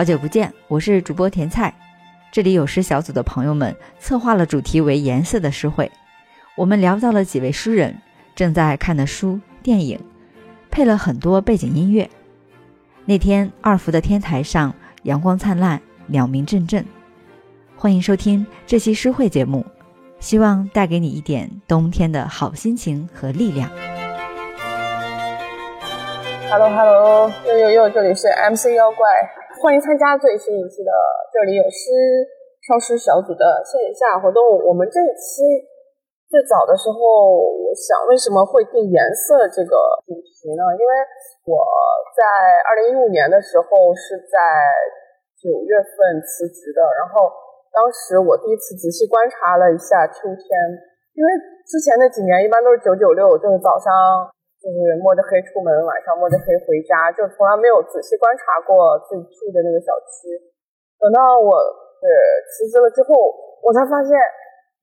好久不见，我是主播甜菜。这里有诗小组的朋友们策划了主题为“颜色”的诗会，我们聊到了几位诗人正在看的书、电影，配了很多背景音乐。那天二福的天台上阳光灿烂，鸟鸣阵阵。欢迎收听这期诗会节目，希望带给你一点冬天的好心情和力量。Hello Hello，又又又，这里是 MC 妖怪，欢迎参加最新一期的这里有诗烧诗小组的线下活动。我们这一期最早的时候，我想为什么会定颜色这个主题呢？因为我在二零一五年的时候是在九月份辞职的，然后当时我第一次仔细观察了一下秋天，因为之前那几年一般都是九九六，就是早上。就是摸着黑出门，晚上摸着黑回家，就从来没有仔细观察过自己住的那个小区。等到我呃辞职了之后，我才发现，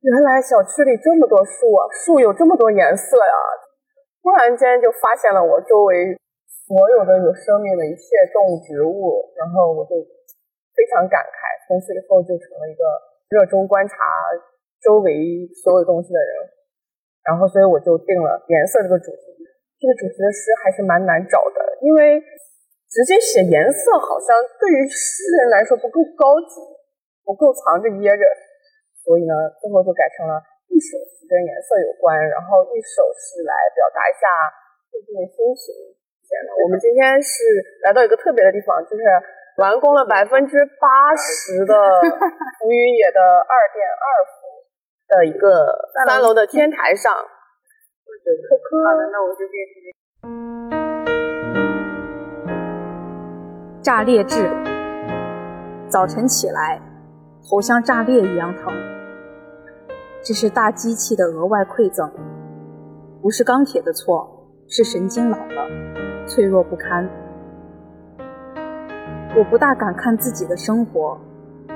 原来小区里这么多树啊，树有这么多颜色呀！突然间就发现了我周围所有的有生命的一切动物、植物，然后我就非常感慨。从此以后，就成了一个热衷观察周围所有东西的人。然后，所以我就定了颜色这个主题。这个主题的诗还是蛮难找的，因为直接写颜色好像对于诗人来说不够高级，不够藏着掖着，所以呢，最后就改成了一首诗跟颜色有关，然后一首诗来表达一下最近的心情。天呐，我们今天是来到一个特别的地方，就是完工了百分之八十的浮云野的二点二伏的一个三楼的天台上。好的，那我就变成炸裂痣。早晨起来，头像炸裂一样疼。这是大机器的额外馈赠，不是钢铁的错，是神经老了，脆弱不堪。我不大敢看自己的生活，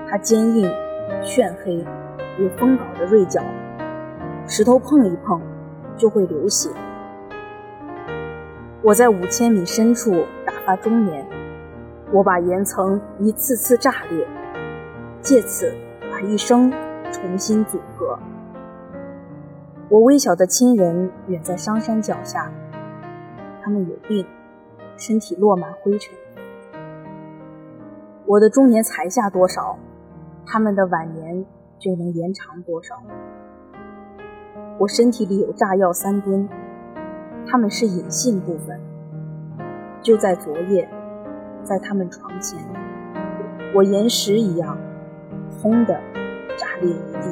它坚硬、炫黑，有风镐的锐角，石头碰一碰。就会流血。我在五千米深处打发中年，我把岩层一次次炸裂，借此把一生重新组合。我微小的亲人远在商山脚下，他们有病，身体落满灰尘。我的中年才下多少，他们的晚年就能延长多少。我身体里有炸药三吨，他们是隐性部分。就在昨夜，在他们床前，我岩石一样，轰的炸裂一地。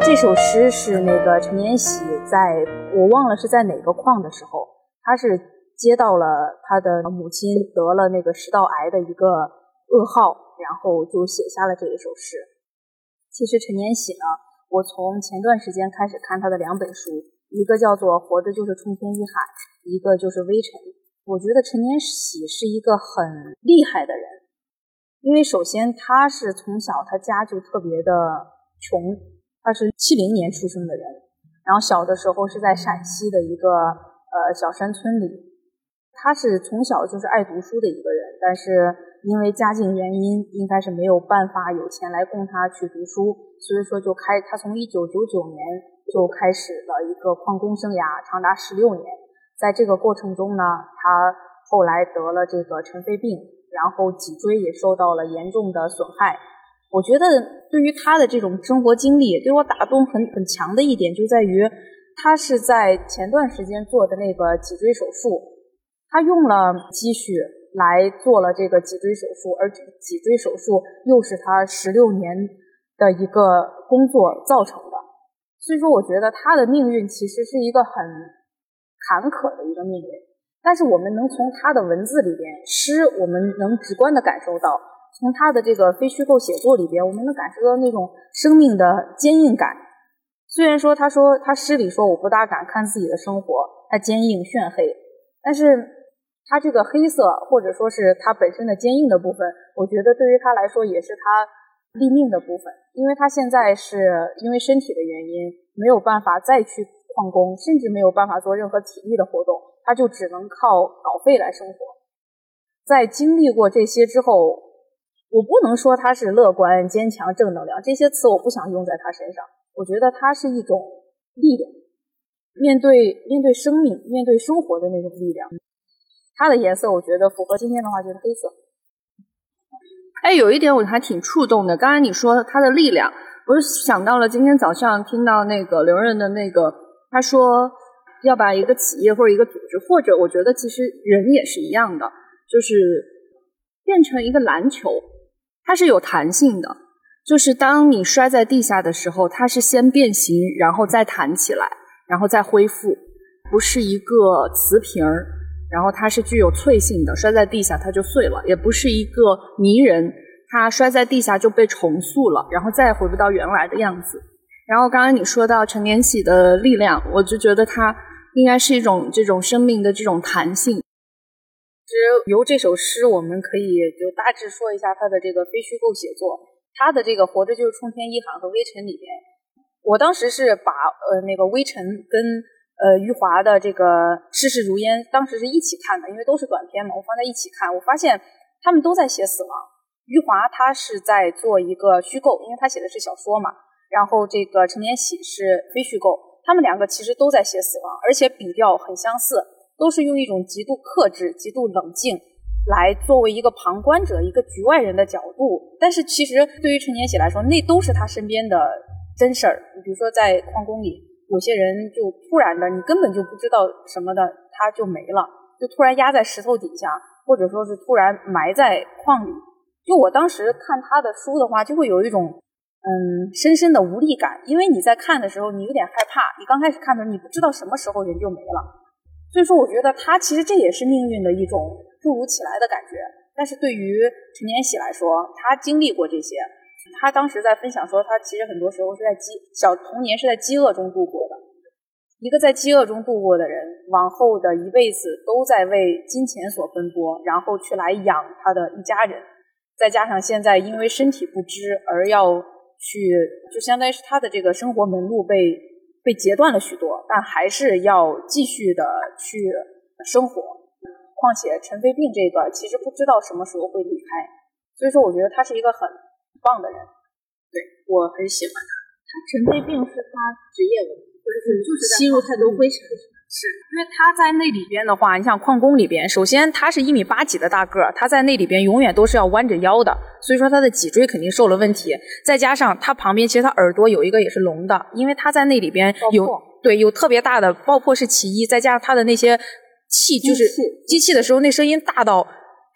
这首诗是那个陈年喜在我忘了是在哪个矿的时候，他是接到了他的母亲得了那个食道癌的一个噩耗，然后就写下了这一首诗。其实陈年喜呢，我从前段时间开始看他的两本书，一个叫做《活着就是冲天一喊》，一个就是《微尘》。我觉得陈年喜是一个很厉害的人，因为首先他是从小他家就特别的穷，他是七零年出生的人，然后小的时候是在陕西的一个呃小山村里，他是从小就是爱读书的一个人，但是。因为家境原因，应该是没有办法有钱来供他去读书，所以说就开他从一九九九年就开始了一个矿工生涯，长达十六年。在这个过程中呢，他后来得了这个尘肺病，然后脊椎也受到了严重的损害。我觉得对于他的这种生活经历，对我打动很很强的一点就在于，他是在前段时间做的那个脊椎手术，他用了积蓄。来做了这个脊椎手术，而脊椎手术又是他十六年的一个工作造成的，所以说我觉得他的命运其实是一个很坎坷的一个命运。但是我们能从他的文字里边，诗我们能直观的感受到，从他的这个非虚构写作里边，我们能感受到那种生命的坚硬感。虽然说他说他诗里说我不大敢看自己的生活，它坚硬炫黑，但是。它这个黑色，或者说是它本身的坚硬的部分，我觉得对于他来说也是他立命的部分，因为他现在是因为身体的原因没有办法再去旷工，甚至没有办法做任何体力的活动，他就只能靠稿费来生活。在经历过这些之后，我不能说他是乐观、坚强、正能量这些词，我不想用在他身上。我觉得他是一种力量，面对面对生命、面对生活的那种力量。它的颜色，我觉得符合今天的话就是黑色。哎，有一点我还挺触动的。刚才你说它的力量，我就想到了今天早上听到那个刘润的那个，他说要把一个企业或者一个组织，或者我觉得其实人也是一样的，就是变成一个篮球，它是有弹性的。就是当你摔在地下的时候，它是先变形，然后再弹起来，然后再恢复，不是一个瓷瓶儿。然后它是具有脆性的，摔在地下它就碎了，也不是一个泥人，它摔在地下就被重塑了，然后再也回不到原来的样子。然后刚刚你说到陈年喜的力量，我就觉得它应该是一种这种生命的这种弹性。其实由这首诗，我们可以就大致说一下它的这个非虚构写作，它的这个《活着就是冲天一喊》和《微尘》里边，我当时是把呃那个《微尘》跟呃，余华的这个《世事如烟》当时是一起看的，因为都是短片嘛，我放在一起看，我发现他们都在写死亡。余华他是在做一个虚构，因为他写的是小说嘛，然后这个陈年喜是非虚构，他们两个其实都在写死亡，而且笔调很相似，都是用一种极度克制、极度冷静来作为一个旁观者、一个局外人的角度。但是其实对于陈年喜来说，那都是他身边的真事儿。你比如说在矿工里。有些人就突然的，你根本就不知道什么的，他就没了，就突然压在石头底下，或者说是突然埋在矿里。就我当时看他的书的话，就会有一种嗯深深的无力感，因为你在看的时候，你有点害怕。你刚开始看的时候，你不知道什么时候人就没了。所以说，我觉得他其实这也是命运的一种突如其来的感觉。但是对于陈年喜来说，他经历过这些。他当时在分享说，他其实很多时候是在饥小童年是在饥饿中度过的。一个在饥饿中度过的人，往后的一辈子都在为金钱所奔波，然后去来养他的一家人。再加上现在因为身体不支而要去，就相当于是他的这个生活门路被被截断了许多，但还是要继续的去生活。况且陈飞病这个其实不知道什么时候会离开，所以说我觉得他是一个很。棒的人，对我很喜欢他。他尘肺病是他职业问题，就是就是吸入太多灰尘。是因为他在那里边的话，你想矿工里边，首先他是一米八几的大个儿，他在那里边永远都是要弯着腰的，所以说他的脊椎肯定受了问题。再加上他旁边其实他耳朵有一个也是聋的，因为他在那里边有对有特别大的爆破是其一，再加上他的那些气就是机器的时候那声音大到。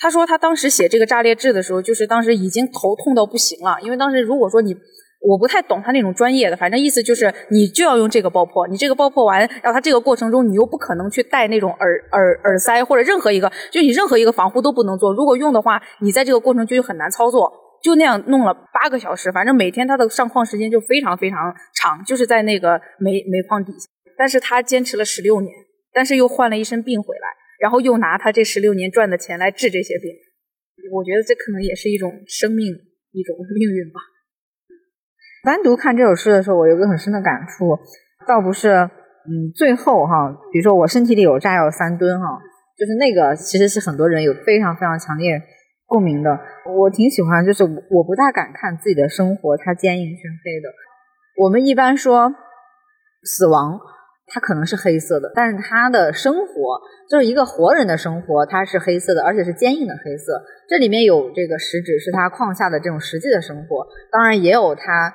他说，他当时写这个炸裂志的时候，就是当时已经头痛到不行了。因为当时如果说你，我不太懂他那种专业的，反正意思就是你就要用这个爆破，你这个爆破完，然后他这个过程中你又不可能去戴那种耳耳耳塞或者任何一个，就你任何一个防护都不能做。如果用的话，你在这个过程就很难操作。就那样弄了八个小时，反正每天他的上矿时间就非常非常长，就是在那个煤煤矿底下。但是他坚持了十六年，但是又患了一身病回来。然后又拿他这十六年赚的钱来治这些病，我觉得这可能也是一种生命，一种命运吧。单独看这首诗的时候，我有个很深的感触，倒不是，嗯，最后哈，比如说我身体里有炸药三吨哈，就是那个其实是很多人有非常非常强烈共鸣的。我挺喜欢，就是我不大敢看自己的生活，它坚硬黢黑的。我们一般说死亡。它可能是黑色的，但是他的生活就是一个活人的生活，它是黑色的，而且是坚硬的黑色。这里面有这个实质，是他矿下的这种实际的生活，当然也有他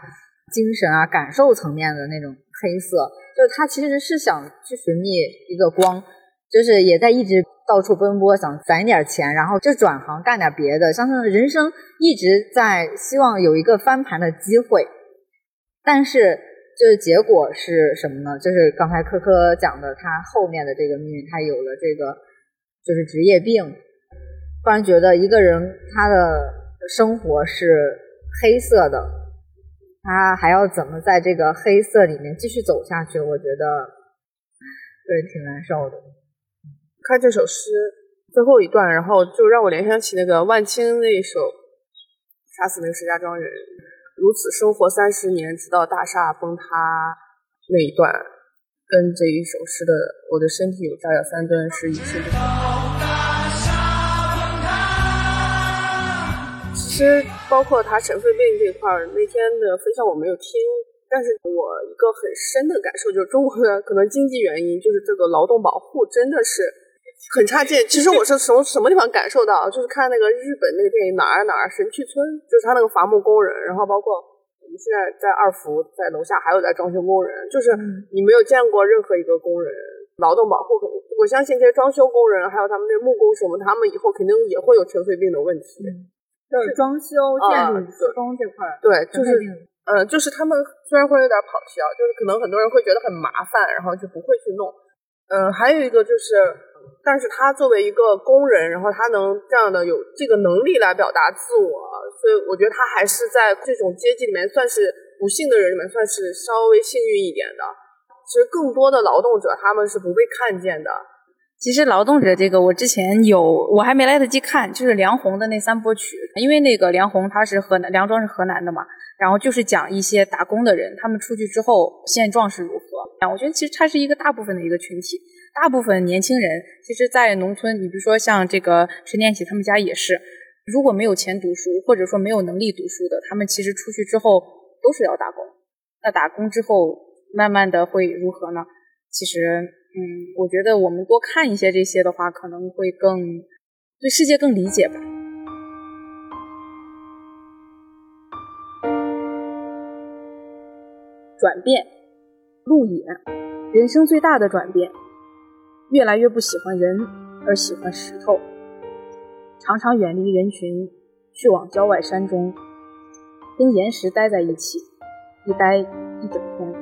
精神啊、感受层面的那种黑色。就是他其实是想去寻觅一个光，就是也在一直到处奔波，想攒点钱，然后就转行干点别的，相当于人生一直在希望有一个翻盘的机会，但是。就是结果是什么呢？就是刚才科科讲的，他后面的这个命运，他有了这个就是职业病，突然觉得一个人他的生活是黑色的，他还要怎么在这个黑色里面继续走下去？我觉得对挺难受的。看这首诗最后一段，然后就让我联想起那个万青那一首《杀死那个石家庄人》。如此生活三十年，直到大厦崩塌那一段，跟这一首诗的“我的身体有炸药三吨”是一气不其实包括他尘肺病这块儿，那天的分享我没有听，但是我一个很深的感受就是，中国的可能经济原因，就是这个劳动保护真的是很差劲。其实我是从什么地方感受到，就是看那个日本那个电影哪儿哪儿神去村，就是他那个伐木工人，然后包括。我们现在在二福，在楼下还有在装修工人，就是你没有见过任何一个工人劳动保护很，我相信这些装修工人还有他们那木工什么，他们以后肯定也会有尘肺病的问题。就是装修建筑施工这块，对，就是呃，就是他们虽然会有点跑题啊，就是可能很多人会觉得很麻烦，然后就不会去弄。嗯，还有一个就是。但是他作为一个工人，然后他能这样的有这个能力来表达自我，所以我觉得他还是在这种阶级里面算是不幸的人里面算是稍微幸运一点的。其实更多的劳动者他们是不被看见的。其实劳动者这个我之前有，我还没来得及看，就是梁红的那三部曲，因为那个梁红他是河南，梁庄是河南的嘛，然后就是讲一些打工的人，他们出去之后现状是如何。我觉得其实他是一个大部分的一个群体。大部分年轻人，其实，在农村，你比如说像这个陈念喜他们家也是，如果没有钱读书，或者说没有能力读书的，他们其实出去之后都是要打工。那打工之后，慢慢的会如何呢？其实，嗯，我觉得我们多看一些这些的话，可能会更对世界更理解吧。转变，路野，人生最大的转变。越来越不喜欢人，而喜欢石头。常常远离人群，去往郊外山中，跟岩石待在一起，一待一整天。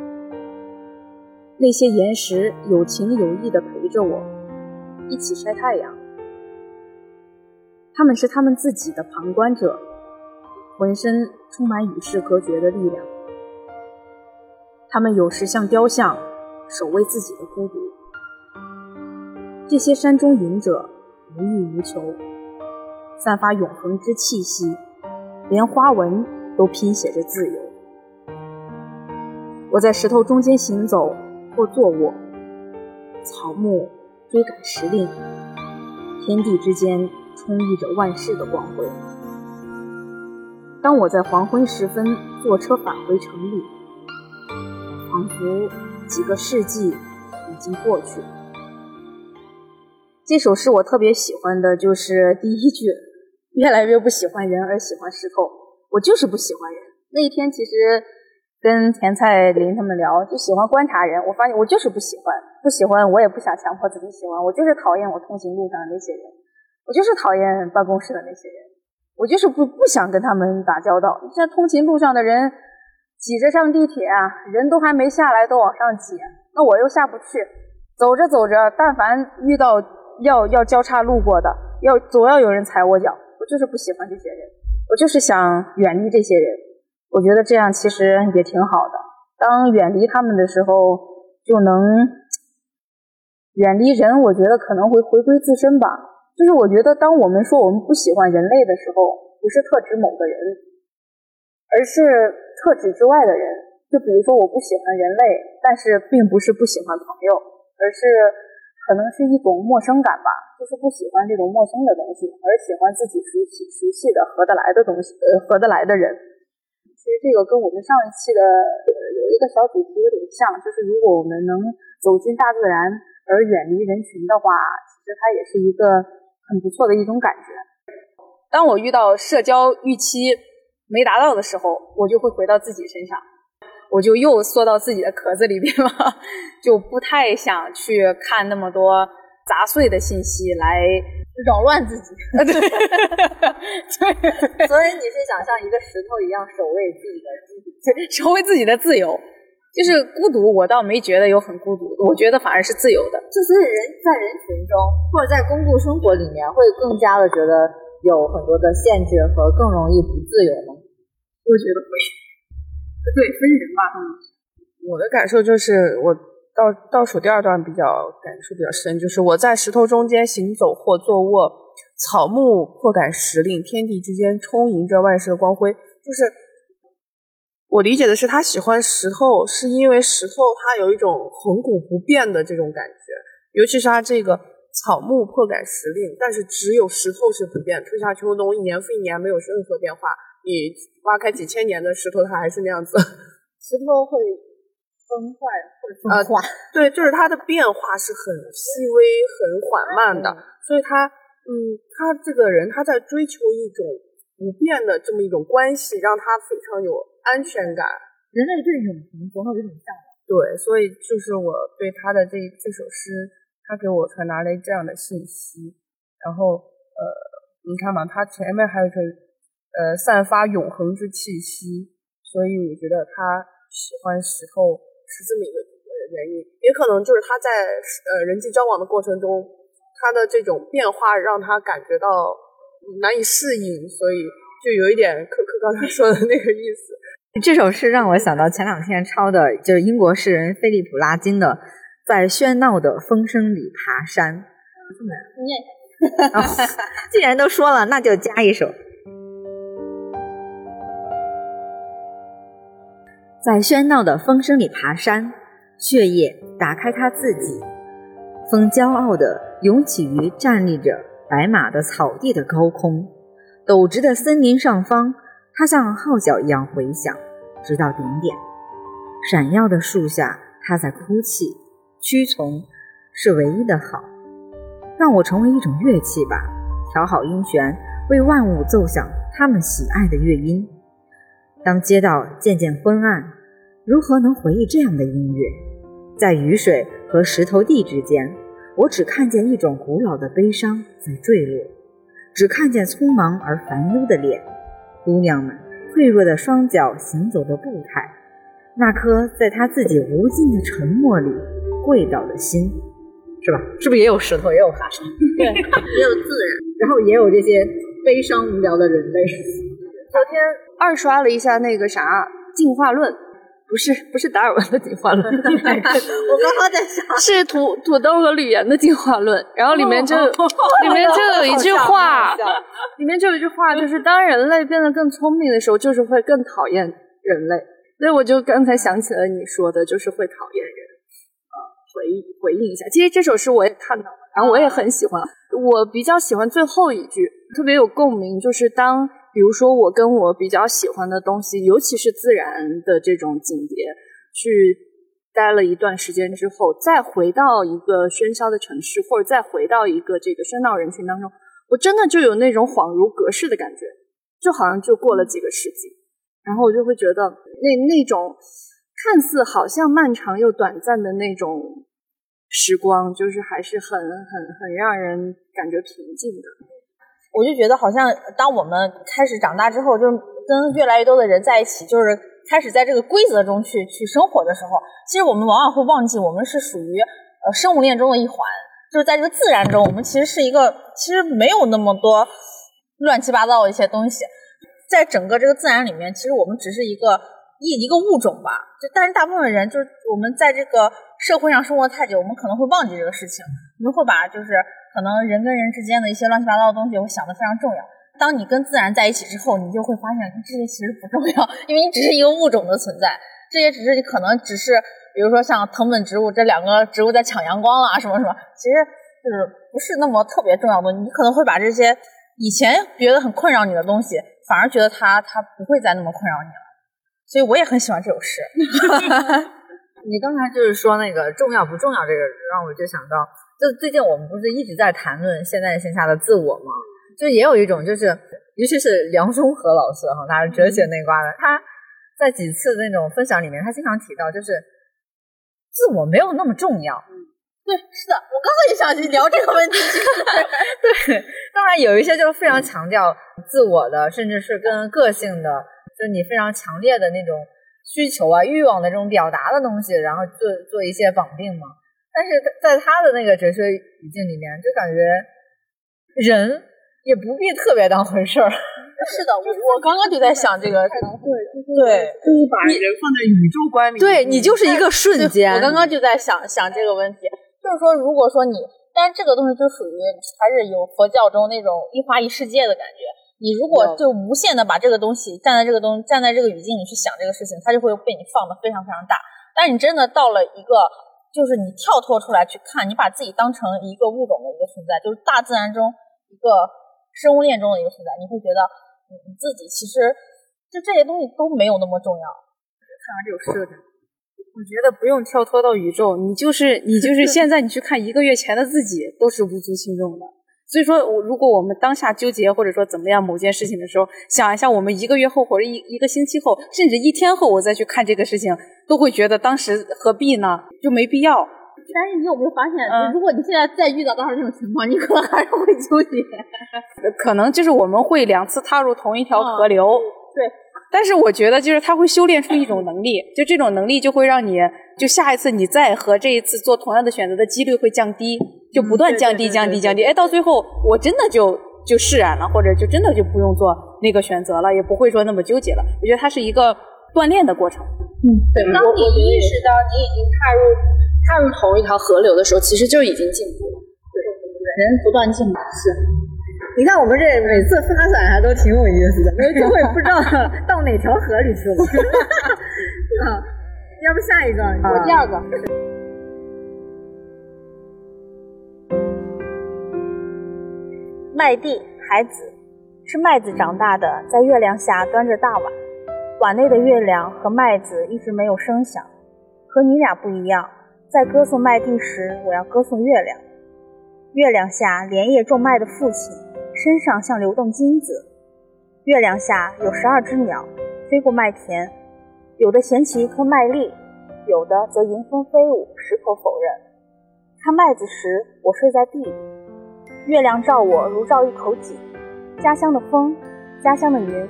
那些岩石有情有义地陪着我，一起晒太阳。他们是他们自己的旁观者，浑身充满与世隔绝的力量。他们有时像雕像，守卫自己的孤独。这些山中隐者无欲无求，散发永恒之气息，连花纹都拼写着自由。我在石头中间行走或坐卧，草木追赶时令，天地之间充溢着万世的光辉。当我在黄昏时分坐车返回城里，仿佛几个世纪已经过去。这首诗我特别喜欢的就是第一句，越来越不喜欢人而喜欢石头。我就是不喜欢人。那一天其实跟甜菜林他们聊，就喜欢观察人。我发现我就是不喜欢，不喜欢我也不想强迫自己喜欢。我就是讨厌我通行路上的那些人，我就是讨厌办公室的那些人，我就是不不想跟他们打交道。像通勤路上的人挤着上地铁啊，人都还没下来都往上挤，那我又下不去。走着走着，但凡遇到。要要交叉路过的，要总要有人踩我脚，我就是不喜欢这些人，我就是想远离这些人。我觉得这样其实也挺好的。当远离他们的时候，就能远离人。我觉得可能会回归自身吧。就是我觉得，当我们说我们不喜欢人类的时候，不是特指某个人，而是特指之外的人。就比如说，我不喜欢人类，但是并不是不喜欢朋友，而是。可能是一种陌生感吧，就是不喜欢这种陌生的东西，而喜欢自己熟悉、熟悉的、合得来的东西，呃，合得来的人。其实这个跟我们上一期的有一个小主题有点像，就是如果我们能走进大自然而远离人群的话，其实它也是一个很不错的一种感觉。当我遇到社交预期没达到的时候，我就会回到自己身上。我就又缩到自己的壳子里边了，就不太想去看那么多杂碎的信息来扰乱自己。对，所以你是想像一个石头一样守卫自己的自己，守卫自己的自由，就是孤独。我倒没觉得有很孤独，我觉得反而是自由的。就所以人在人群中或者在公共生活里面，会更加的觉得有很多的限制和更容易不自由吗？我觉得会。对，分人吧。嗯，我的感受就是，我倒倒数第二段比较感受比较深，就是我在石头中间行走或坐卧，草木破感时令，天地之间充盈着万世的光辉。就是我理解的是，他喜欢石头，是因为石头它有一种恒古不变的这种感觉，尤其是它这个草木破改时令，但是只有石头是不变，春夏秋冬一年复一年没有任何变化。你挖开几千年的石头，它还是那样子。石头会崩坏，会呃腐化。对，就是它的变化是很细微、很缓慢的，所以它，嗯，他这个人他在追求一种不变的这么一种关系，让他非常有安全感。人类对永恒总有一种向往。对，所以就是我对他的这这首诗，他给我传达了这样的信息。然后，呃，你看嘛，他前面还有一个，呃，散发永恒之气息，所以我觉得他喜欢石头是这么一个呃原因，也可能就是他在呃人际交往的过程中，他的这种变化让他感觉到难以适应，所以就有一点可可刚才说的那个意思。这首诗让我想到前两天抄的，就是英国诗人菲利普·拉金的《在喧闹的风声里爬山》。念哦 既然都说了，那就加一首。在喧闹的风声里爬山，血液打开他自己，风骄傲地涌起于站立着白马的草地的高空，陡直的森林上方，它像号角一样回响，直到顶点。闪耀的树下，它在哭泣，屈从是唯一的好。让我成为一种乐器吧，调好音弦，为万物奏响他们喜爱的乐音。当街道渐渐昏暗，如何能回忆这样的音乐？在雨水和石头地之间，我只看见一种古老的悲伤在坠落，只看见匆忙而烦忧的脸，姑娘们脆弱的双脚行走的步态，那颗在她自己无尽的沉默里跪倒的心。是吧？是不是也有石头，也有爬山，对，也有自然，然后也有这些悲伤无聊的人类。昨天二刷了一下那个啥进化论，不是不是达尔文的进化论，我刚刚在想，是土土豆和吕岩的进化论。然后里面就、里面就有一句话，里面就有一句话，就是当人类变得更聪明的时候，就是会更讨厌人类。所以我就刚才想起了你说的，就是会讨厌人。呃回回应一下，其实这首诗我也看到了，然后我也很喜欢。我比较喜欢最后一句，特别有共鸣，就是当比如说我跟我比较喜欢的东西，尤其是自然的这种景别，去待了一段时间之后，再回到一个喧嚣的城市，或者再回到一个这个喧闹人群当中，我真的就有那种恍如隔世的感觉，就好像就过了几个世纪，然后我就会觉得那那种。看似好像漫长又短暂的那种时光，就是还是很很很让人感觉平静的。我就觉得好像当我们开始长大之后，就是跟越来越多的人在一起，就是开始在这个规则中去去生活的时候，其实我们往往会忘记，我们是属于呃生物链中的一环，就是在这个自然中，我们其实是一个其实没有那么多乱七八糟的一些东西，在整个这个自然里面，其实我们只是一个。一一个物种吧，就但是大部分人就是我们在这个社会上生活太久，我们可能会忘记这个事情，我们会把就是可能人跟人之间的一些乱七八糟的东西，我想的非常重要。当你跟自然在一起之后，你就会发现这些其实不重要，因为你只是一个物种的存在，这些只是可能只是比如说像藤本植物这两个植物在抢阳光啦什么什么，其实就是不是那么特别重要的。你可能会把这些以前觉得很困扰你的东西，反而觉得它它不会再那么困扰你了。所以我也很喜欢这首诗。你刚才就是说那个重要不重要，这个让我就想到，就最近我们不是一直在谈论现在线下的自我吗？就也有一种就是，尤其是梁中和老师哈，他是哲学那挂的，他在几次那种分享里面，他经常提到，就是自我没有那么重要。对，是的，我刚刚也想去聊这个问题。对，当然有一些就是非常强调自我的，甚至是跟个性的。就你非常强烈的那种需求啊、欲望的这种表达的东西，然后做做一些绑定嘛。但是在他的那个哲学语境里面，就感觉人也不必特别当回事儿。是的，我我刚刚就在想这个，对对，就是把人放在宇宙观里，对你就是一个瞬间。我刚刚就在想想这个问题，就是说，如果说你，但是这个东西就属于还是有佛教中那种一花一世界的感觉。你如果就无限的把这个东西站在这个东站在这个语境里去想这个事情，它就会被你放的非常非常大。但是你真的到了一个，就是你跳脱出来去看，你把自己当成一个物种的一个存在，就是大自然中一个生物链中的一个存在，你会觉得你你自己其实就这些东西都没有那么重要。看完这首诗的感觉。我觉得不用跳脱到宇宙，你就是你就是 现在你去看一个月前的自己，都是无足轻重的。所以说，我如果我们当下纠结或者说怎么样某件事情的时候，想一下我们一个月后或者一一个星期后，甚至一天后，我再去看这个事情，都会觉得当时何必呢？就没必要。但是你有没有发现，如果你现在再遇到当时这种情况，你可能还是会纠结。可能就是我们会两次踏入同一条河流。对。但是我觉得，就是他会修炼出一种能力，就这种能力就会让你，就下一次你再和这一次做同样的选择的几率会降低。就不断降低、降低、降低，哎，到最后我真的就就释然了，或者就真的就不用做那个选择了，也不会说那么纠结了。我觉得它是一个锻炼的过程。嗯，对。当你意识到你已经踏入踏入同一条河流的时候，其实就已经进步了。对，人不断进步。是。你看我们这每次发展还都挺有意思的，没机会不知道 到哪条河里去了。啊，要不下一个，我第二个。麦地孩子是麦子长大的，在月亮下端着大碗，碗内的月亮和麦子一直没有声响。和你俩不一样，在歌颂麦地时，我要歌颂月亮。月亮下连夜种麦的父亲，身上像流动金子。月亮下有十二只鸟飞过麦田，有的衔起一颗麦粒，有的则迎风飞舞，矢口否认。看麦子时，我睡在地里。月亮照我如照一口井，家乡的风，家乡的云，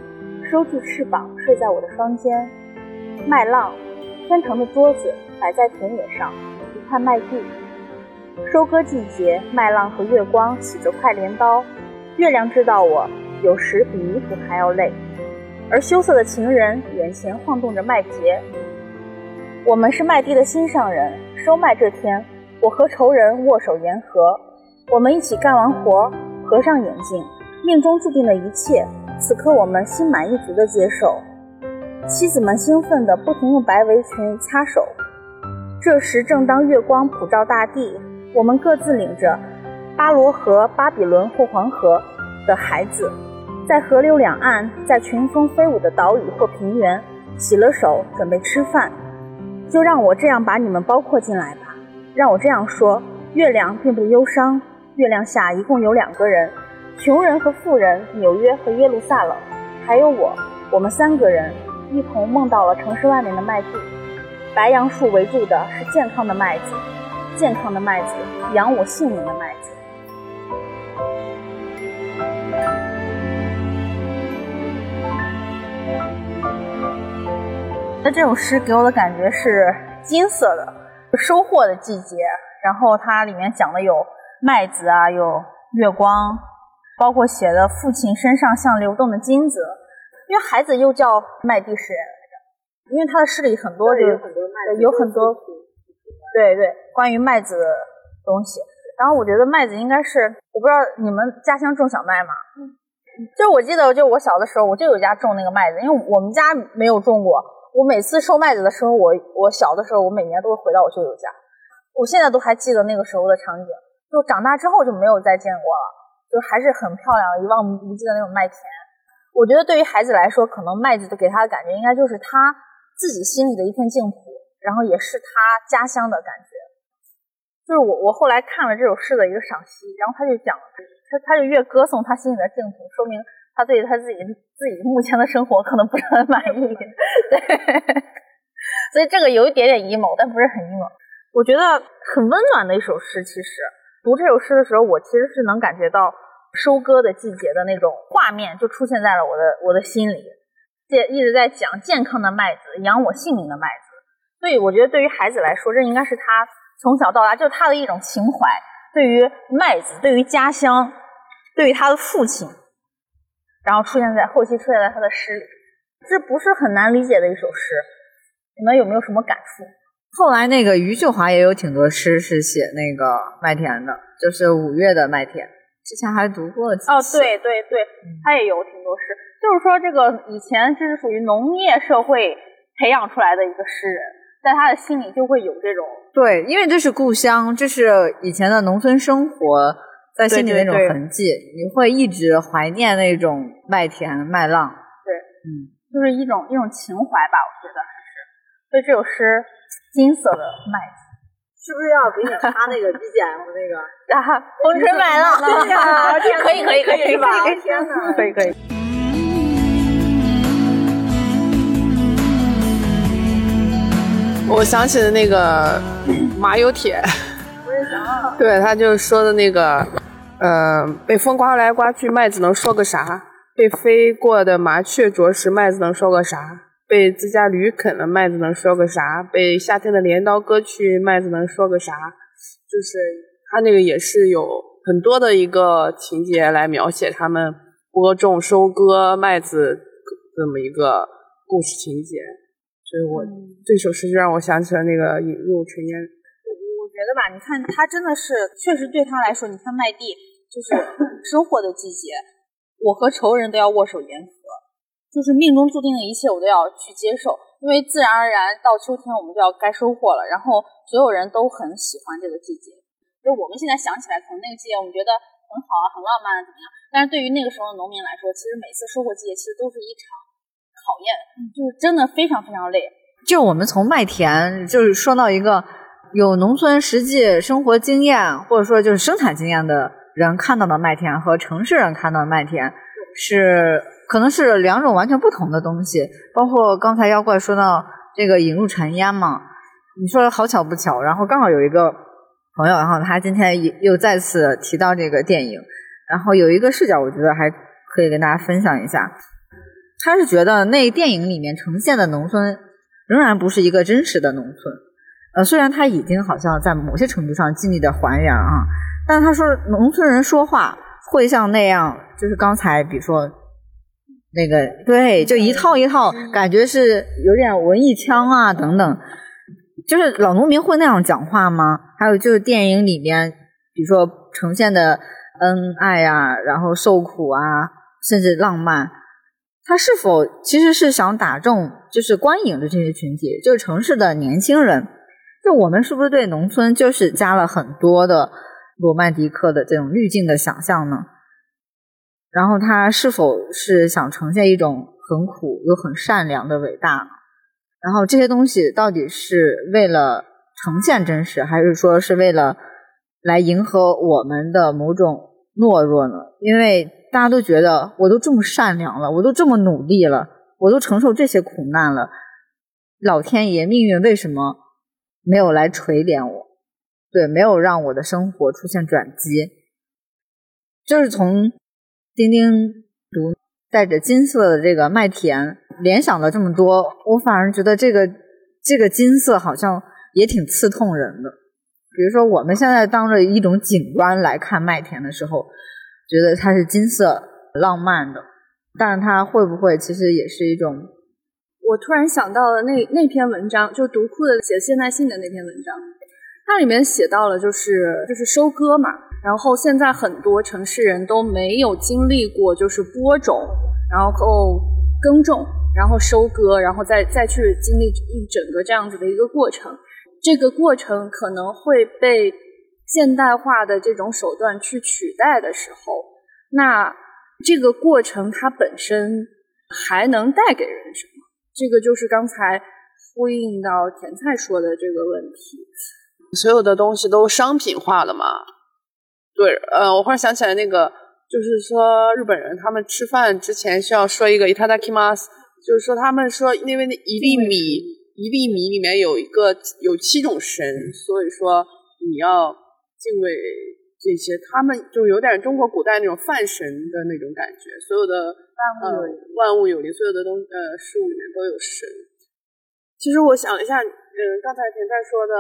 收住翅膀睡在我的双肩。麦浪，天成的桌子摆在田野上，一块麦地。收割季节，麦浪和月光洗着快镰刀。月亮知道我有时比泥土还要累，而羞涩的情人眼前晃动着麦秸。我们是麦地的心上人，收麦这天，我和仇人握手言和。我们一起干完活，合上眼睛，命中注定的一切，此刻我们心满意足地接受。妻子们兴奋地不停用白围裙擦手。这时正当月光普照大地，我们各自领着巴罗河、巴比伦或黄河的孩子，在河流两岸，在群峰飞舞的岛屿或平原，洗了手，准备吃饭。就让我这样把你们包括进来吧。让我这样说：月亮并不忧伤。月亮下一共有两个人，穷人和富人，纽约和耶路撒冷，还有我，我们三个人一同梦到了城市外面的麦地，白杨树围住的是健康的麦子，健康的麦子养我性命的麦子。那这首诗给我的感觉是金色的，收获的季节，然后它里面讲的有。麦子啊，有月光，包括写的父亲身上像流动的金子，因为孩子又叫麦地诗人来着，因为他的诗里很多就有很多，对对，关于麦子的东西。然后我觉得麦子应该是，我不知道你们家乡种小麦吗？就我记得，就我小的时候，我就有家种那个麦子，因为我们家没有种过。我每次收麦子的时候，我我小的时候，我每年都会回到我舅舅家，我现在都还记得那个时候的场景。就长大之后就没有再见过了，就还是很漂亮、一望无际的那种麦田。我觉得对于孩子来说，可能麦子给他的感觉应该就是他自己心里的一片净土，然后也是他家乡的感觉。就是我我后来看了这首诗的一个赏析，然后他就讲，他他就越歌颂他心里的净土，说明他对他自己自己目前的生活可能不是很满意。对，所以这个有一点点 emo，但不是很 emo。我觉得很温暖的一首诗，其实。读这首诗的时候，我其实是能感觉到收割的季节的那种画面，就出现在了我的我的心里。这一直在讲健康的麦子，养我性命的麦子。所以我觉得，对于孩子来说，这应该是他从小到大就是他的一种情怀，对于麦子，对于家乡，对于他的父亲，然后出现在后期出现在他的诗里。这不是很难理解的一首诗，你们有没有什么感触？后来那个余秀华也有挺多诗是写那个麦田的，就是五月的麦田，之前还读过哦，对对对，他也有挺多诗，就是说这个以前这是属于农业社会培养出来的一个诗人，在他的心里就会有这种对，因为这是故乡，这是以前的农村生活在心里那种痕迹，你会一直怀念那种麦田麦浪。对，嗯，就是一种一种情怀吧，我觉得还是。所以这首诗《金色的麦子》。是不是要给你发那个 BGM 那个？啊，风吹麦浪，可以可以可以吧？天哪，可以可以。我想起了那个 马有铁，我也想。对他就说的那个，呃，被风刮来刮去，麦子能说个啥？被飞过的麻雀啄食，麦子能说个啥？被自家驴啃了，麦子能说个啥？被夏天的镰刀割去，麦子能说个啥？就是他那个也是有很多的一个情节来描写他们播种、收割麦子这么一个故事情节。所以我这首诗就让我想起了那个引入尘烟。我觉得吧，你看他真的是确实对他来说，你看麦地就是收获的季节，我和仇人都要握手言和。就是命中注定的一切，我都要去接受，因为自然而然到秋天我们就要该收获了。然后所有人都很喜欢这个季节，就我们现在想起来，可能那个季节我们觉得很好啊，很浪漫啊，怎么样？但是对于那个时候的农民来说，其实每次收获季节其实都是一场考验，就是真的非常非常累。就我们从麦田，就是说到一个有农村实际生活经验或者说就是生产经验的人看到的麦田和城市人看到的麦田是。可能是两种完全不同的东西，包括刚才妖怪说到这个引入尘烟嘛，你说好巧不巧，然后刚好有一个朋友，然后他今天又又再次提到这个电影，然后有一个视角，我觉得还可以跟大家分享一下，他是觉得那电影里面呈现的农村仍然不是一个真实的农村，呃，虽然他已经好像在某些程度上尽力的还原啊，但他说农村人说话会像那样，就是刚才比如说。那个对，就一套一套，感觉是有点文艺腔啊，等等。就是老农民会那样讲话吗？还有就是电影里面，比如说呈现的恩爱啊，然后受苦啊，甚至浪漫，他是否其实是想打中就是观影的这些群体，就是城市的年轻人？就我们是不是对农村就是加了很多的罗曼蒂克的这种滤镜的想象呢？然后他是否是想呈现一种很苦又很善良的伟大？然后这些东西到底是为了呈现真实，还是说是为了来迎合我们的某种懦弱呢？因为大家都觉得我都这么善良了，我都这么努力了，我都承受这些苦难了，老天爷命运为什么没有来垂怜我？对，没有让我的生活出现转机，就是从。丁丁读带着金色的这个麦田，联想了这么多，我反而觉得这个这个金色好像也挺刺痛人的。比如说，我们现在当着一种景观来看麦田的时候，觉得它是金色、浪漫的，但它会不会其实也是一种？我突然想到了那那篇文章，就读库的写现代性的那篇文章，它里面写到了就是就是收割嘛。然后现在很多城市人都没有经历过，就是播种，然后耕种，然后收割，然后再再去经历一整个这样子的一个过程。这个过程可能会被现代化的这种手段去取代的时候，那这个过程它本身还能带给人什么？这个就是刚才呼应到甜菜说的这个问题。所有的东西都商品化了嘛？对，呃，我忽然想起来，那个就是说日本人他们吃饭之前需要说一个 itadakimasu，就是说他们说因为那一粒米一粒米里面有一个有七种神，所以说你要敬畏这些，他们就有点中国古代那种泛神的那种感觉，所有的万物万物有灵，所有的东呃事物里面都有神。其实我想了一下，嗯，刚才田在说的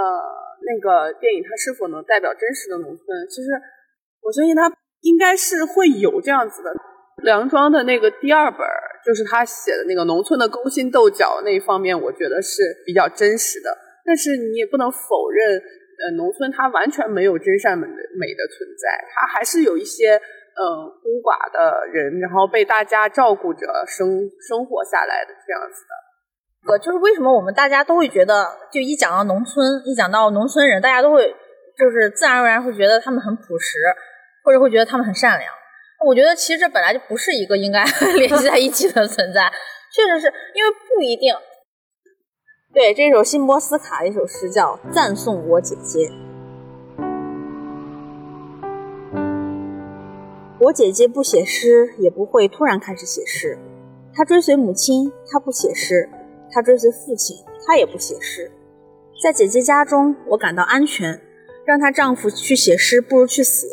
那个电影，它是否能代表真实的农村？其实。我相信他应该是会有这样子的。梁庄的那个第二本，就是他写的那个农村的勾心斗角那一方面，我觉得是比较真实的。但是你也不能否认呃，农村它完全没有真善美的美的存在，它还是有一些呃孤寡的人，然后被大家照顾着生生活下来的这样子的。呃，就是为什么我们大家都会觉得，就一讲到农村，一讲到农村人，大家都会就是自然而然会觉得他们很朴实，或者会觉得他们很善良。我觉得其实这本来就不是一个应该 联系在一起的存在，确实是因为不一定。对，这首辛波斯卡一首诗叫《赞颂我姐姐》。我姐姐不写诗，也不会突然开始写诗。她追随母亲，她不写诗；她追随父亲，她也不写诗。在姐姐家中，我感到安全。让她丈夫去写诗，不如去死。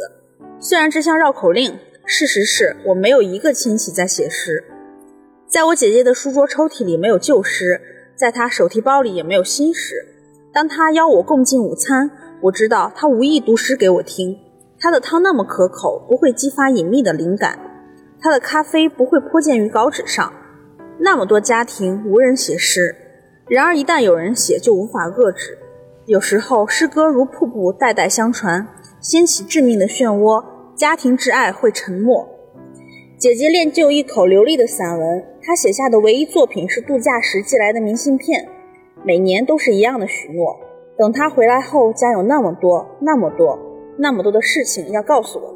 虽然这像绕口令，事实是我没有一个亲戚在写诗。在我姐姐的书桌抽屉里没有旧诗。在她手提包里也没有新诗。当她邀我共进午餐，我知道她无意读诗给我听。她的汤那么可口，不会激发隐秘的灵感；她的咖啡不会泼溅于稿纸上。那么多家庭无人写诗，然而一旦有人写，就无法遏制。有时候诗歌如瀑布，代代相传，掀起致命的漩涡，家庭挚爱会沉默。姐姐练就一口流利的散文，她写下的唯一作品是度假时寄来的明信片，每年都是一样的许诺。等她回来后，将有那么多、那么多、那么多的事情要告诉我。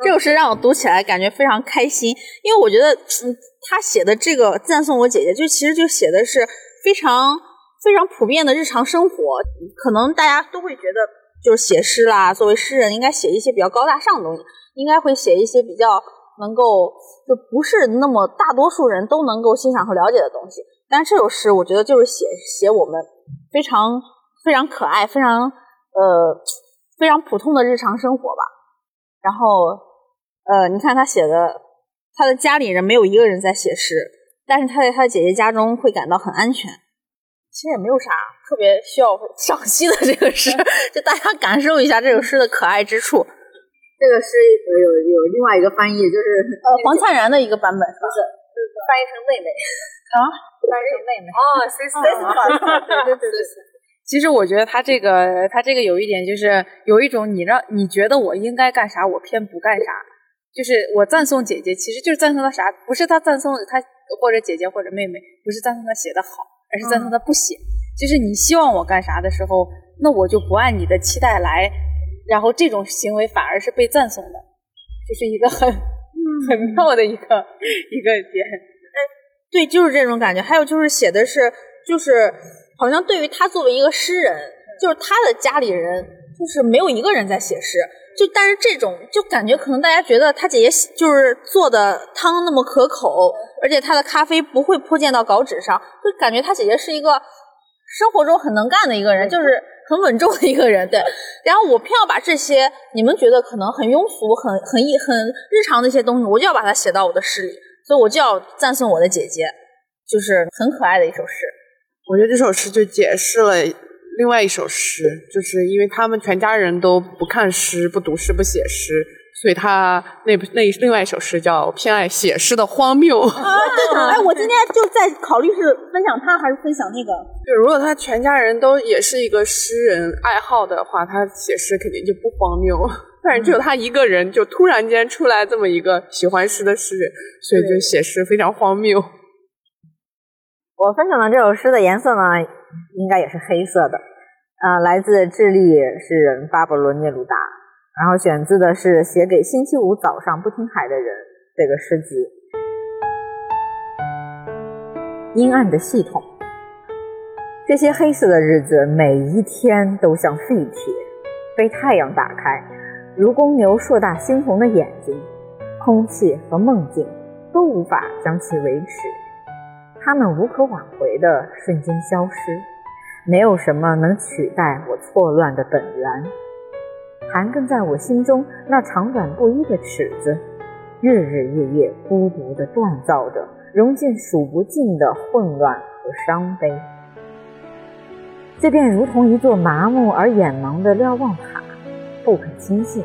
这首诗让我读起来感觉非常开心，因为我觉得，嗯，他写的这个赞颂我姐姐，就其实就写的是非常非常普遍的日常生活。可能大家都会觉得，就是写诗啦，作为诗人应该写一些比较高大上的东西。应该会写一些比较能够就不是那么大多数人都能够欣赏和了解的东西，但是这首诗我觉得就是写写我们非常非常可爱、非常呃非常普通的日常生活吧。然后呃，你看他写的，他的家里人没有一个人在写诗，但是他在他姐姐家中会感到很安全。其实也没有啥特别需要赏析的这个诗，就大家感受一下这首诗的可爱之处。这个诗有有另外一个翻译，就是呃黄灿然的一个版本，不是，翻译成妹妹。啊，翻译成妹妹。哦，sister，对对对对。其实我觉得他这个他这个有一点就是有一种你让你觉得我应该干啥，我偏不干啥，就是我赞颂姐姐，其实就是赞颂她啥，不是她赞颂她或者姐姐或者妹妹，不是赞颂她写的好，而是赞颂她不写。就是你希望我干啥的时候，那我就不按你的期待来。然后这种行为反而是被赞颂的，就是一个很 很妙的一个一个点。哎，对，就是这种感觉。还有就是写的是，就是好像对于他作为一个诗人，就是他的家里人，就是没有一个人在写诗。就但是这种就感觉可能大家觉得他姐姐就是做的汤那么可口，而且他的咖啡不会泼溅到稿纸上，就感觉他姐姐是一个生活中很能干的一个人，就是。很稳重的一个人，对。然后我偏要把这些你们觉得可能很庸俗、很很一很日常的一些东西，我就要把它写到我的诗里，所以我就要赞颂我的姐姐，就是很可爱的一首诗。我觉得这首诗就解释了另外一首诗，就是因为他们全家人都不看诗、不读诗、不写诗。所以他那那另外一首诗叫《偏爱写诗的荒谬》。啊哎，我今天就在考虑是分享他还是分享那个。就如果他全家人都也是一个诗人爱好的话，他写诗肯定就不荒谬。但是只有他一个人，就突然间出来这么一个喜欢诗的诗人，所以就写诗非常荒谬。我分享的这首诗的颜色呢，应该也是黑色的。呃，来自智利诗人巴勃罗涅鲁达。然后选自的是写给星期五早上不听海的人这个诗集。阴暗的系统，这些黑色的日子每一天都像废铁，被太阳打开，如公牛硕大猩红的眼睛，空气和梦境都无法将其维持，它们无可挽回的瞬间消失，没有什么能取代我错乱的本源。盘根在我心中那长短不一的尺子，日日夜夜孤独地锻造着，融进数不尽的混乱和伤悲。这便如同一座麻木而眼盲的瞭望塔，不肯轻信，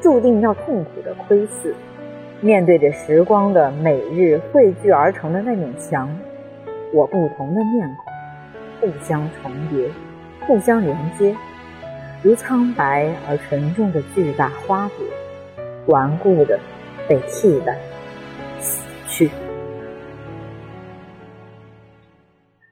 注定要痛苦的窥视。面对着时光的每日汇聚而成的那面墙，我不同的面孔，互相重叠，互相连接。如苍白而沉重的巨大花朵，顽固的被替代死去，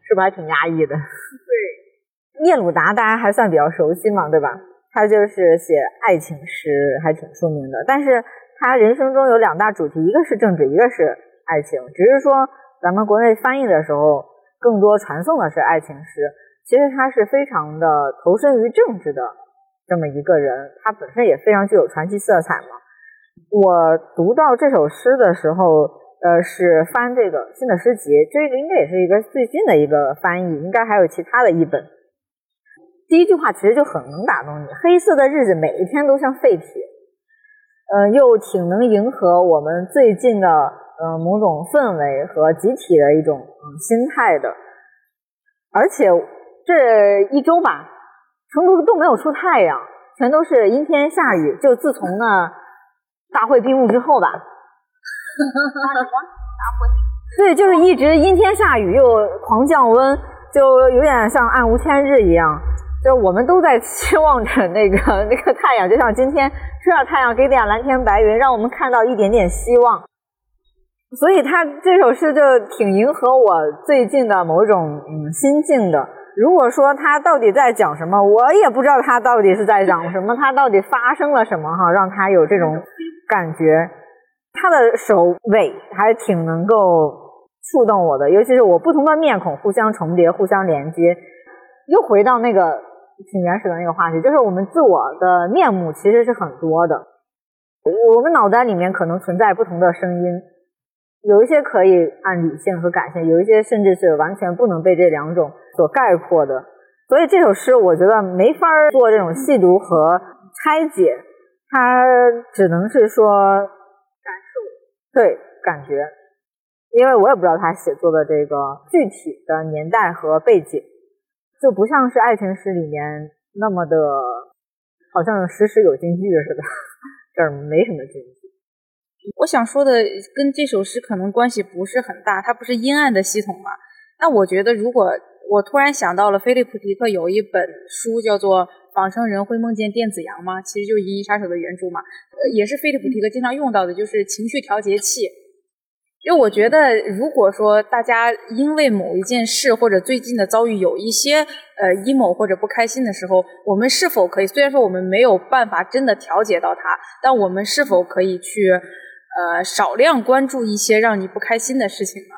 是不是还挺压抑的？对，聂鲁达大家还算比较熟悉嘛，对吧？他就是写爱情诗，还挺出名的。但是他人生中有两大主题，一个是政治，一个是爱情。只是说咱们国内翻译的时候，更多传颂的是爱情诗。其实他是非常的投身于政治的这么一个人，他本身也非常具有传奇色彩嘛。我读到这首诗的时候，呃，是翻这个新的诗集，这个应该也是一个最近的一个翻译，应该还有其他的译本。第一句话其实就很能打动你：黑色的日子每一天都像废铁，呃，又挺能迎合我们最近的呃某种氛围和集体的一种嗯心态的。而且这一周吧，成都都没有出太阳，全都是阴天下雨。就自从呢大会闭幕之后吧，大会，对，就是一直阴天下雨又狂降温，就有点像暗无天日一样。就我们都在期望着那个 那个太阳，就像今天出点太阳，给点蓝天白云，让我们看到一点点希望。所以他这首诗就挺迎合我最近的某种嗯心境的。如果说他到底在讲什么，我也不知道他到底是在讲什么，他到底发生了什么哈，让他有这种感觉。他的首尾还挺能够触动我的，尤其是我不同的面孔互相重叠、互相连接，又回到那个。挺原始的那个话题，就是我们自我的面目其实是很多的。我们脑袋里面可能存在不同的声音，有一些可以按理性和感性，有一些甚至是完全不能被这两种所概括的。所以这首诗我觉得没法做这种细读和拆解，它只能是说感受，对感觉，因为我也不知道他写作的这个具体的年代和背景。就不像是爱情诗里面那么的，好像时时有金句似的，这儿没什么金句。我想说的跟这首诗可能关系不是很大，它不是阴暗的系统嘛？那我觉得，如果我突然想到了菲利普迪克有一本书叫做《仿生人会梦见电子羊吗》，其实就是《银翼杀手》的原著嘛，呃，也是菲利普迪克经常用到的，就是情绪调节器。因为我觉得，如果说大家因为某一件事或者最近的遭遇有一些呃 emo 或者不开心的时候，我们是否可以？虽然说我们没有办法真的调节到它，但我们是否可以去呃少量关注一些让你不开心的事情呢？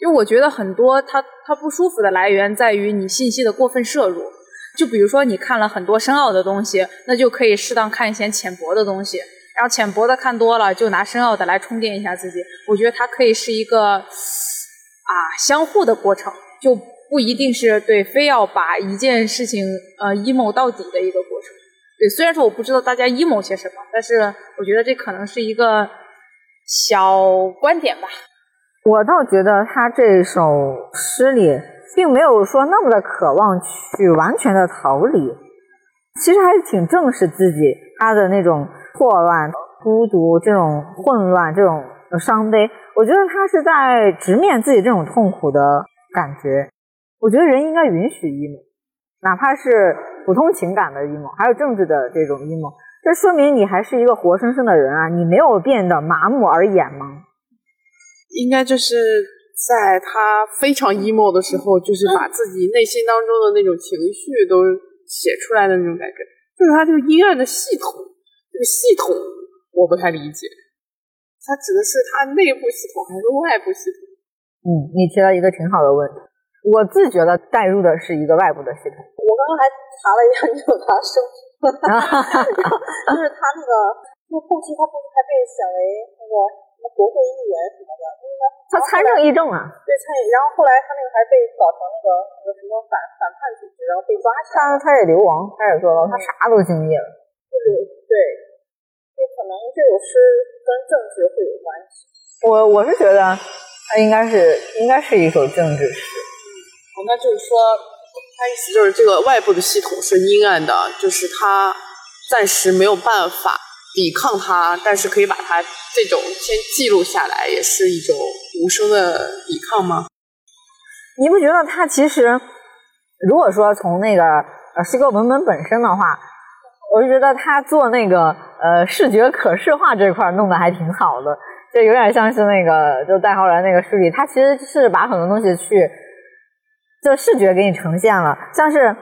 因为我觉得很多它它不舒服的来源在于你信息的过分摄入。就比如说你看了很多深奥的东西，那就可以适当看一些浅薄的东西。然后浅薄的看多了，就拿深奥的来充电一下自己。我觉得它可以是一个啊相互的过程，就不一定是对非要把一件事情呃 emo 到底的一个过程。对，虽然说我不知道大家 emo 些什么，但是我觉得这可能是一个小观点吧。我倒觉得他这首诗里并没有说那么的渴望去完全的逃离，其实还是挺正视自己他的那种。错乱、孤独，这种混乱，这种伤悲，我觉得他是在直面自己这种痛苦的感觉。我觉得人应该允许 emo，哪怕是普通情感的 emo，还有政治的这种 emo，这说明你还是一个活生生的人啊，你没有变得麻木而眼盲。应该就是在他非常 emo 的时候，就是把自己内心当中的那种情绪都写出来的那种感觉，就是他这个阴暗的系统。这个系统我不太理解，他指的是他内部系统还是外部系统？嗯，你提到一个挺好的问题。我自觉的带入的是一个外部的系统。我刚刚还查了一下，你有他生，就是他那个，就后期他不是还被选为那个什么国会议员什么的，因为他参政议政啊。对参议，然后后来他那个还被搞成那个那个什么反反叛组织，然后被抓起来。他他也流亡，他也坐牢，他啥都经历了。就是对。就可能这首诗跟政治会有关系。我我是觉得它应该是应该是一首政治诗。哦，那就是说，他意思就是这个外部的系统是阴暗的，就是他暂时没有办法抵抗它，但是可以把它这种先记录下来，也是一种无声的抵抗吗？你不觉得他其实，如果说从那个呃施格文本本身的话，我就觉得他做那个呃视觉可视化这块弄得还挺好的，就有点像是那个就戴浩然那个书里，他其实是把很多东西去就视觉给你呈现了，像是。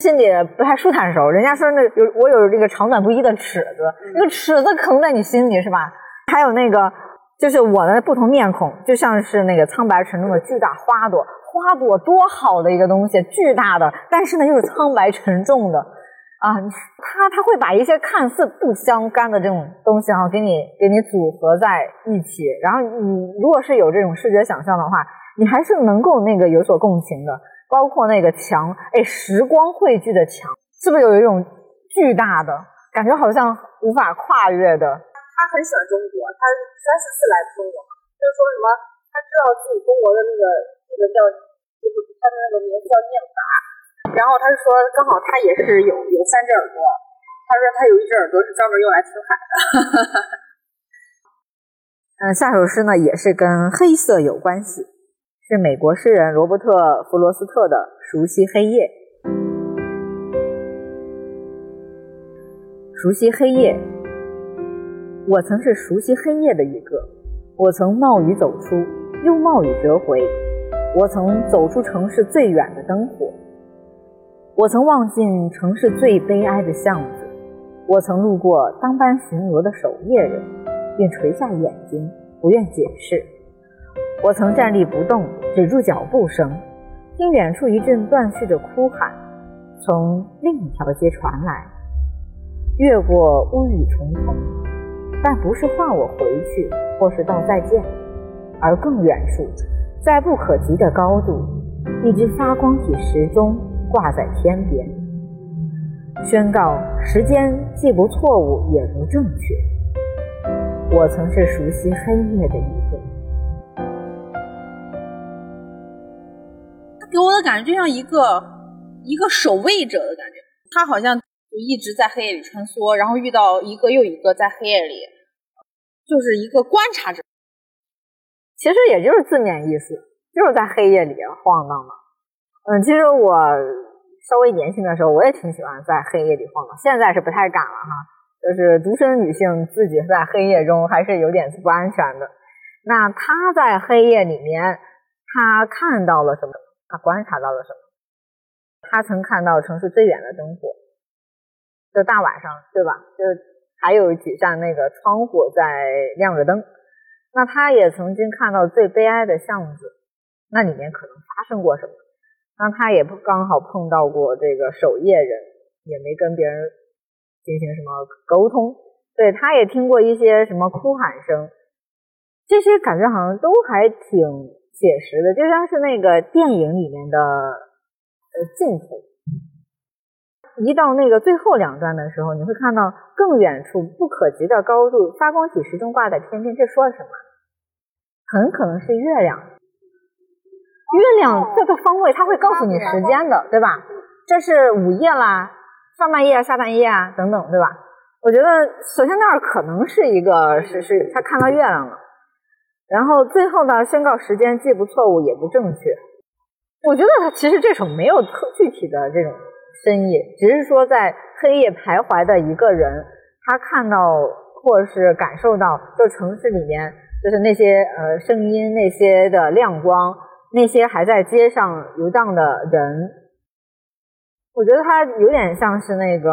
心里不太舒坦的时候，人家说那有我有这个长短不一的尺子，那个尺子可能在你心里是吧？还有那个就是我的不同面孔，就像是那个苍白沉重的巨大花朵，花朵多好的一个东西，巨大的，但是呢又是苍白沉重的啊！他他会把一些看似不相干的这种东西啊，给你给你组合在一起，然后你如果是有这种视觉想象的话，你还是能够那个有所共情的。包括那个墙，哎，时光汇聚的墙，是不是有一种巨大的感觉，好像无法跨越的？他很喜欢中国，他三四次来中国，就是说什么，他知道自己中国的那个那个叫，就是他的那个名字叫念法，然后他就说，刚好他也是有有三只耳朵，他说他有一只耳朵是专门用来听海的。嗯，下首诗呢也是跟黑色有关系。是美国诗人罗伯特·弗罗斯特的《熟悉黑夜》。熟悉黑夜，我曾是熟悉黑夜的一个。我曾冒雨走出，又冒雨折回。我曾走出城市最远的灯火。我曾望进城市最悲哀的巷子。我曾路过当班巡逻的守夜人，并垂下眼睛，不愿解释。我曾站立不动，止住脚步声，听远处一阵断续的哭喊从另一条街传来，越过乌雨重重，但不是唤我回去，或是道再见，而更远处，在不可及的高度，一只发光体时钟挂在天边，宣告时间既不错误也不正确。我曾是熟悉黑夜的一给我的感觉就像一个一个守卫者的感觉，他好像就一直在黑夜里穿梭，然后遇到一个又一个在黑夜里，就是一个观察者。其实也就是字面意思，就是在黑夜里晃荡嘛。嗯，其实我稍微年轻的时候，我也挺喜欢在黑夜里晃荡，现在是不太敢了哈。就是独身女性自己在黑夜中还是有点不安全的。那她在黑夜里面，她看到了什么？他观察到了什么？他曾看到城市最远的灯火，就大晚上，对吧？就还有几扇那个窗户在亮着灯。那他也曾经看到最悲哀的巷子，那里面可能发生过什么？那他也不刚好碰到过这个守夜人，也没跟别人进行什么沟通。对，他也听过一些什么哭喊声，这些感觉好像都还挺。写实的，就像是那个电影里面的呃镜头，一到那个最后两段的时候，你会看到更远处不可及的高度，发光体始终挂在天边。这说什么？很可能是月亮。月亮这个方位，它会告诉你时间的，对吧？这是午夜啦，上半夜、下半夜啊，等等，对吧？我觉得首先那儿可能是一个是是，他看到月亮了。然后最后呢，宣告时间既不错误也不正确。我觉得他其实这首没有特具体的这种深意，只是说在黑夜徘徊的一个人，他看到或是感受到，就城市里面就是那些呃声音、那些的亮光、那些还在街上游荡的人。我觉得他有点像是那个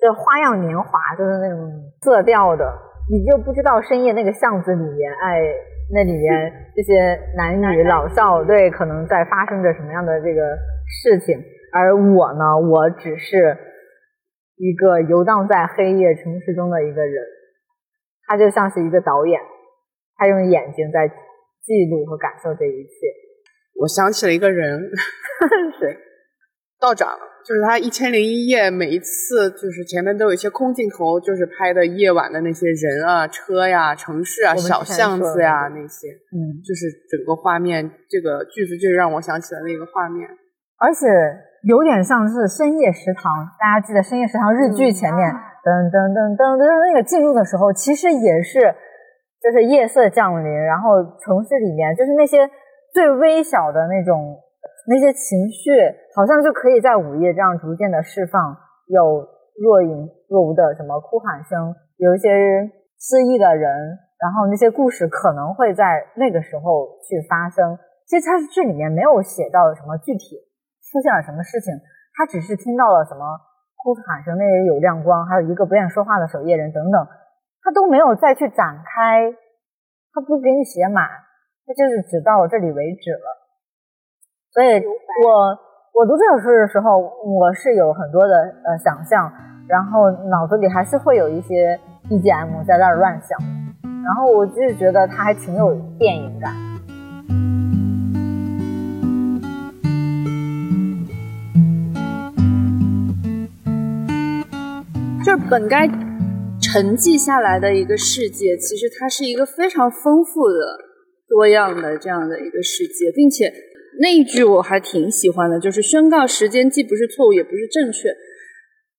就花样年华，就是那种色调的。你就不知道深夜那个巷子里面，哎，那里面这些男女老少，对，可能在发生着什么样的这个事情。而我呢，我只是一个游荡在黑夜城市中的一个人，他就像是一个导演，他用眼睛在记录和感受这一切。我想起了一个人，是道长。就是他一千零一夜，每一次就是前面都有一些空镜头，就是拍的夜晚的那些人啊、车呀、城市啊、小巷子呀那些，嗯，就是整个画面，这个句子就让我想起了那个画面，而且有点像是深夜食堂，大家记得深夜食堂日剧前面噔噔噔噔噔那个进入的时候，其实也是就是夜色降临，然后城市里面就是那些最微小的那种。那些情绪好像就可以在午夜这样逐渐的释放，有若隐若无的什么哭喊声，有一些失忆的人，然后那些故事可能会在那个时候去发生。其实他剧里面没有写到什么具体出现了什么事情，他只是听到了什么哭喊声，那里有亮光，还有一个不愿说话的守夜人等等，他都没有再去展开，他不给你写满，他就是只到这里为止了。所以我我读这首诗的时候，我是有很多的呃想象，然后脑子里还是会有一些 BGM 在那儿乱响，然后我就是觉得它还挺有电影感。就是本该沉寂下来的一个世界，其实它是一个非常丰富的、多样的这样的一个世界，并且那一句我还挺喜欢的，就是宣告时间既不是错误，也不是正确。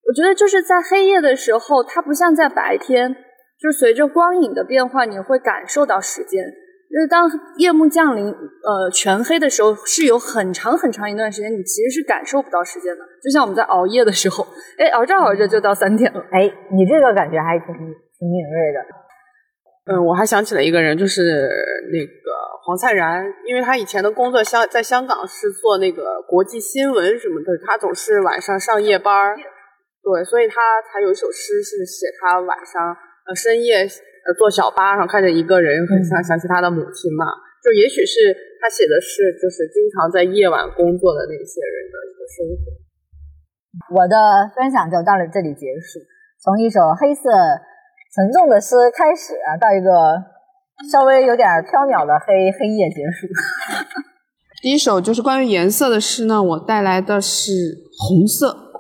我觉得就是在黑夜的时候，它不像在白天，就随着光影的变化，你会感受到时间。就是当夜幕降临，呃，全黑的时候，是有很长很长一段时间，你其实是感受不到时间的。就像我们在熬夜的时候，哎，熬着熬着就到三点了。哎，你这个感觉还挺挺敏锐的。嗯，我还想起了一个人，就是那个黄灿然，因为他以前的工作香在香港是做那个国际新闻什么的，他总是晚上上夜班儿，对，所以他才有一首诗是写他晚上呃深夜呃。坐小巴上看着一个人，很想想起他的母亲嘛。就也许是他写的是，就是经常在夜晚工作的那些人的一个生活。我的分享就到了这里结束，从一首黑色沉重的诗开始啊，到一个稍微有点飘渺的黑黑夜结束。第一首就是关于颜色的诗呢，我带来的是红色。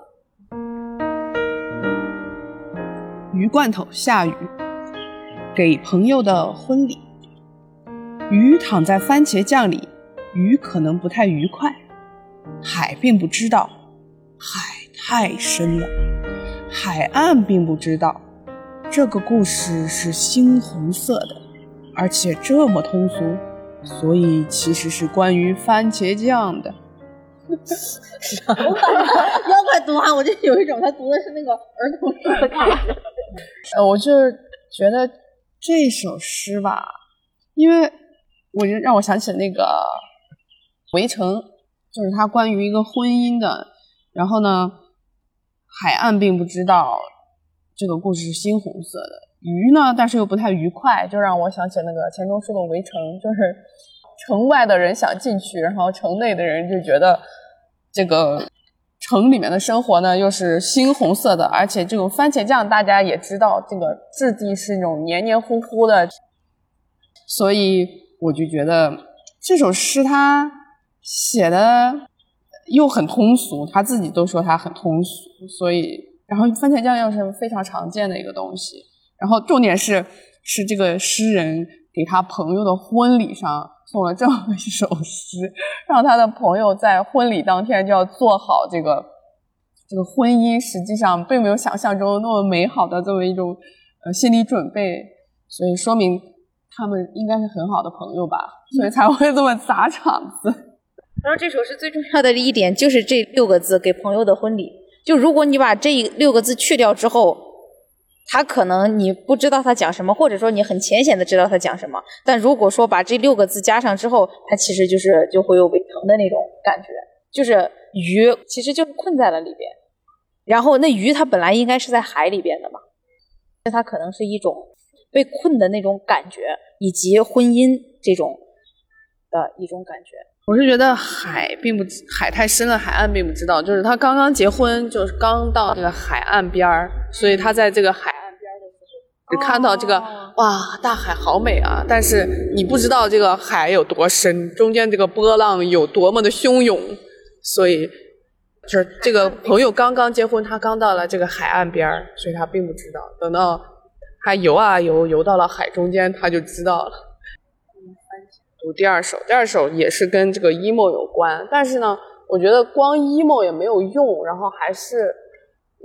鱼罐头，下雨。给朋友的婚礼，鱼躺在番茄酱里，鱼可能不太愉快。海并不知道，海太深了。海岸并不知道，这个故事是猩红色的，而且这么通俗，所以其实是关于番茄酱的。妖怪读完，我就有一种他读的是那个儿童书的感觉。呃，我就是觉得。这首诗吧，因为我就让我想起那个《围城》，就是它关于一个婚姻的。然后呢，海岸并不知道这个故事是猩红色的，鱼呢，但是又不太愉快，就让我想起那个钱钟书的《围城》，就是城外的人想进去，然后城内的人就觉得这个。城里面的生活呢，又是猩红色的，而且这种番茄酱大家也知道，这个质地是那种黏黏糊糊的，所以我就觉得这首诗他写的又很通俗，他自己都说他很通俗，所以然后番茄酱又是非常常见的一个东西，然后重点是是这个诗人给他朋友的婚礼上。送了这么一首诗，让他的朋友在婚礼当天就要做好这个这个婚姻，实际上并没有想象中那么美好的这么一种呃心理准备，所以说明他们应该是很好的朋友吧，所以才会这么砸场子。然后这首诗最重要的一点就是这六个字“给朋友的婚礼”，就如果你把这六个字去掉之后。他可能你不知道他讲什么，或者说你很浅显的知道他讲什么，但如果说把这六个字加上之后，它其实就是就会有围城的那种感觉，就是鱼其实就是困在了里边，然后那鱼它本来应该是在海里边的嘛，那它可能是一种被困的那种感觉，以及婚姻这种的一种感觉。我是觉得海并不海太深了，海岸并不知道，就是他刚刚结婚，就是刚到这个海岸边儿，所以他在这个海。就看到这个哇，大海好美啊！但是你不知道这个海有多深，中间这个波浪有多么的汹涌，所以就是这个朋友刚刚结婚，他刚到了这个海岸边儿，所以他并不知道。等到他游啊游，游到了海中间，他就知道了。读第二首，第二首也是跟这个 emo 有关，但是呢，我觉得光 emo 也没有用，然后还是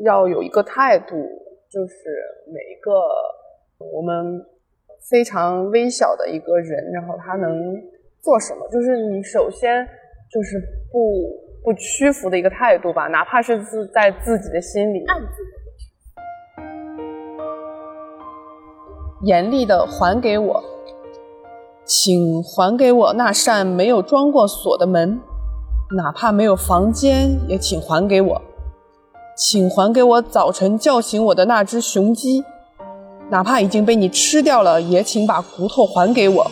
要有一个态度。就是每一个我们非常微小的一个人，然后他能做什么？就是你首先就是不不屈服的一个态度吧，哪怕是自在自己的心里。暗自严厉的还给我，请还给我那扇没有装过锁的门，哪怕没有房间，也请还给我。请还给我早晨叫醒我的那只雄鸡，哪怕已经被你吃掉了，也请把骨头还给我。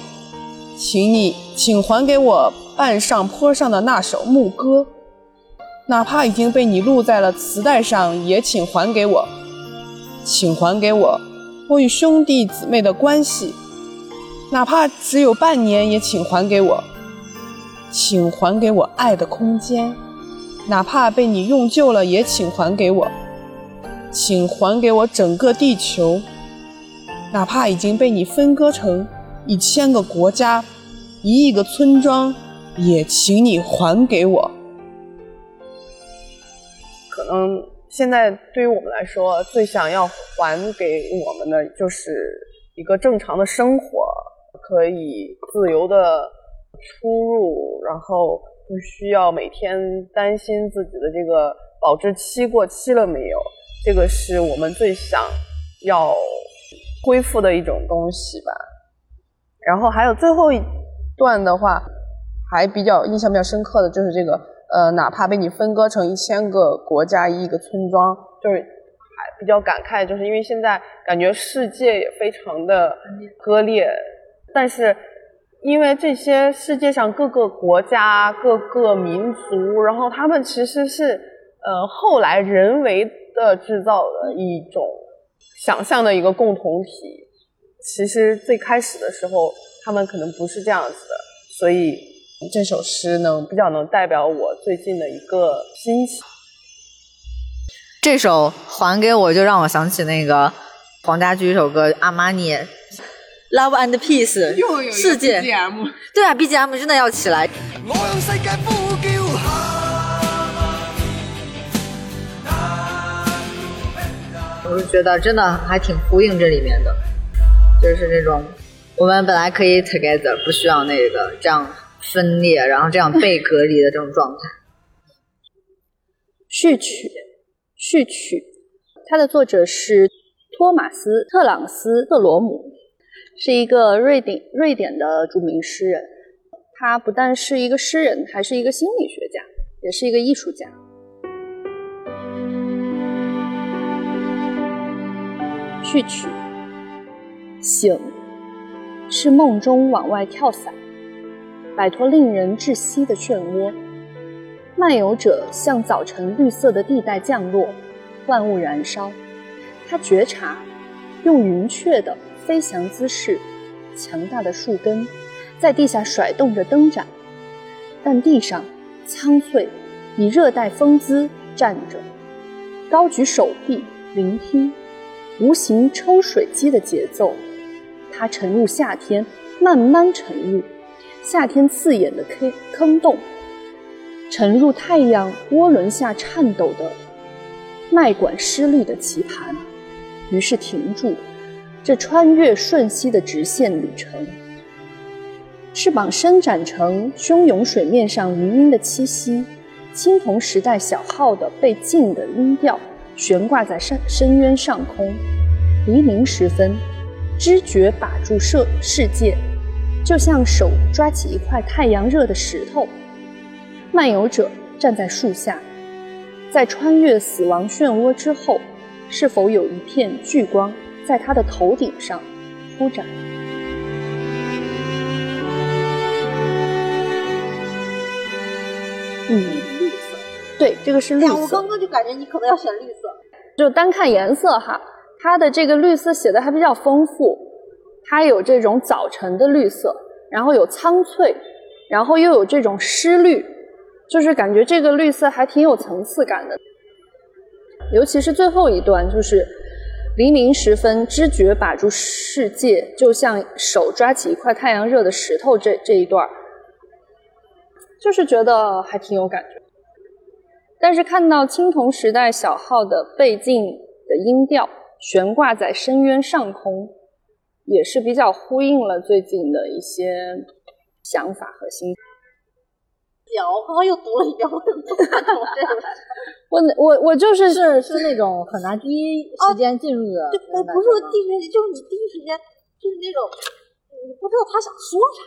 请你，请还给我半上坡上的那首牧歌，哪怕已经被你录在了磁带上，也请还给我。请还给我。我与兄弟姊妹的关系，哪怕只有半年，也请还给我。请还给我爱的空间，哪怕被你用旧了，也请还给我。请还给我整个地球，哪怕已经被你分割成一千个国家、一亿个村庄，也请你还给我。可能。现在对于我们来说，最想要还给我们的就是一个正常的生活，可以自由的出入，然后不需要每天担心自己的这个保质期过期了没有。这个是我们最想要恢复的一种东西吧。然后还有最后一段的话，还比较印象比较深刻的就是这个。呃，哪怕被你分割成一千个国家、一个村庄，就是还比较感慨，就是因为现在感觉世界也非常的割裂，但是因为这些世界上各个国家、各个民族，然后他们其实是呃后来人为的制造的一种想象的一个共同体，其实最开始的时候他们可能不是这样子的，所以。这首诗能比较能代表我最近的一个心情。这首还给我就让我想起那个黄家驹一首歌《阿玛尼》，Love and Peace，世界。对啊，BGM 真的要起来。我是觉得真的还挺呼应这里面的，就是那种我们本来可以 together，不需要那个这样。分裂，然后这样被隔离的这种状态。序曲，序曲，它的作者是托马斯·特朗斯特罗姆，是一个瑞典瑞典的著名诗人。他不但是一个诗人，还是一个心理学家，也是一个艺术家。序曲，醒，是梦中往外跳伞。摆脱令人窒息的漩涡，漫游者向早晨绿色的地带降落，万物燃烧。他觉察，用云雀的飞翔姿势，强大的树根在地下甩动着灯盏，但地上苍翠，以热带风姿站着，高举手臂聆听，无形抽水机的节奏。它沉入夏天，慢慢沉入。夏天刺眼的坑坑洞，沉入太阳涡轮下颤抖的脉管失力的棋盘，于是停住这穿越瞬息的直线旅程。翅膀伸展成汹涌水面上余音的栖息，青铜时代小号的被禁的音调悬挂在深深渊上空。黎明时分，知觉把住世世界。就像手抓起一块太阳热的石头，漫游者站在树下，在穿越死亡漩涡之后，是否有一片聚光在他的头顶上铺展？嗯，绿色，对，这个是绿色。我刚刚就感觉你可能要选绿色。就单看颜色哈，它的这个绿色写的还比较丰富。它有这种早晨的绿色，然后有苍翠，然后又有这种湿绿，就是感觉这个绿色还挺有层次感的。尤其是最后一段，就是黎明时分，知觉把住世界，就像手抓起一块太阳热的石头。这这一段，就是觉得还挺有感觉。但是看到青铜时代小号的背景的音调悬挂在深渊上空。也是比较呼应了最近的一些想法和心。讲，我刚刚又读了一遍，我也不看懂这个。我我我就是是是那种很难第一时间进入的不是说第一时间，就是你第一时间就是那种你不知道他想说啥，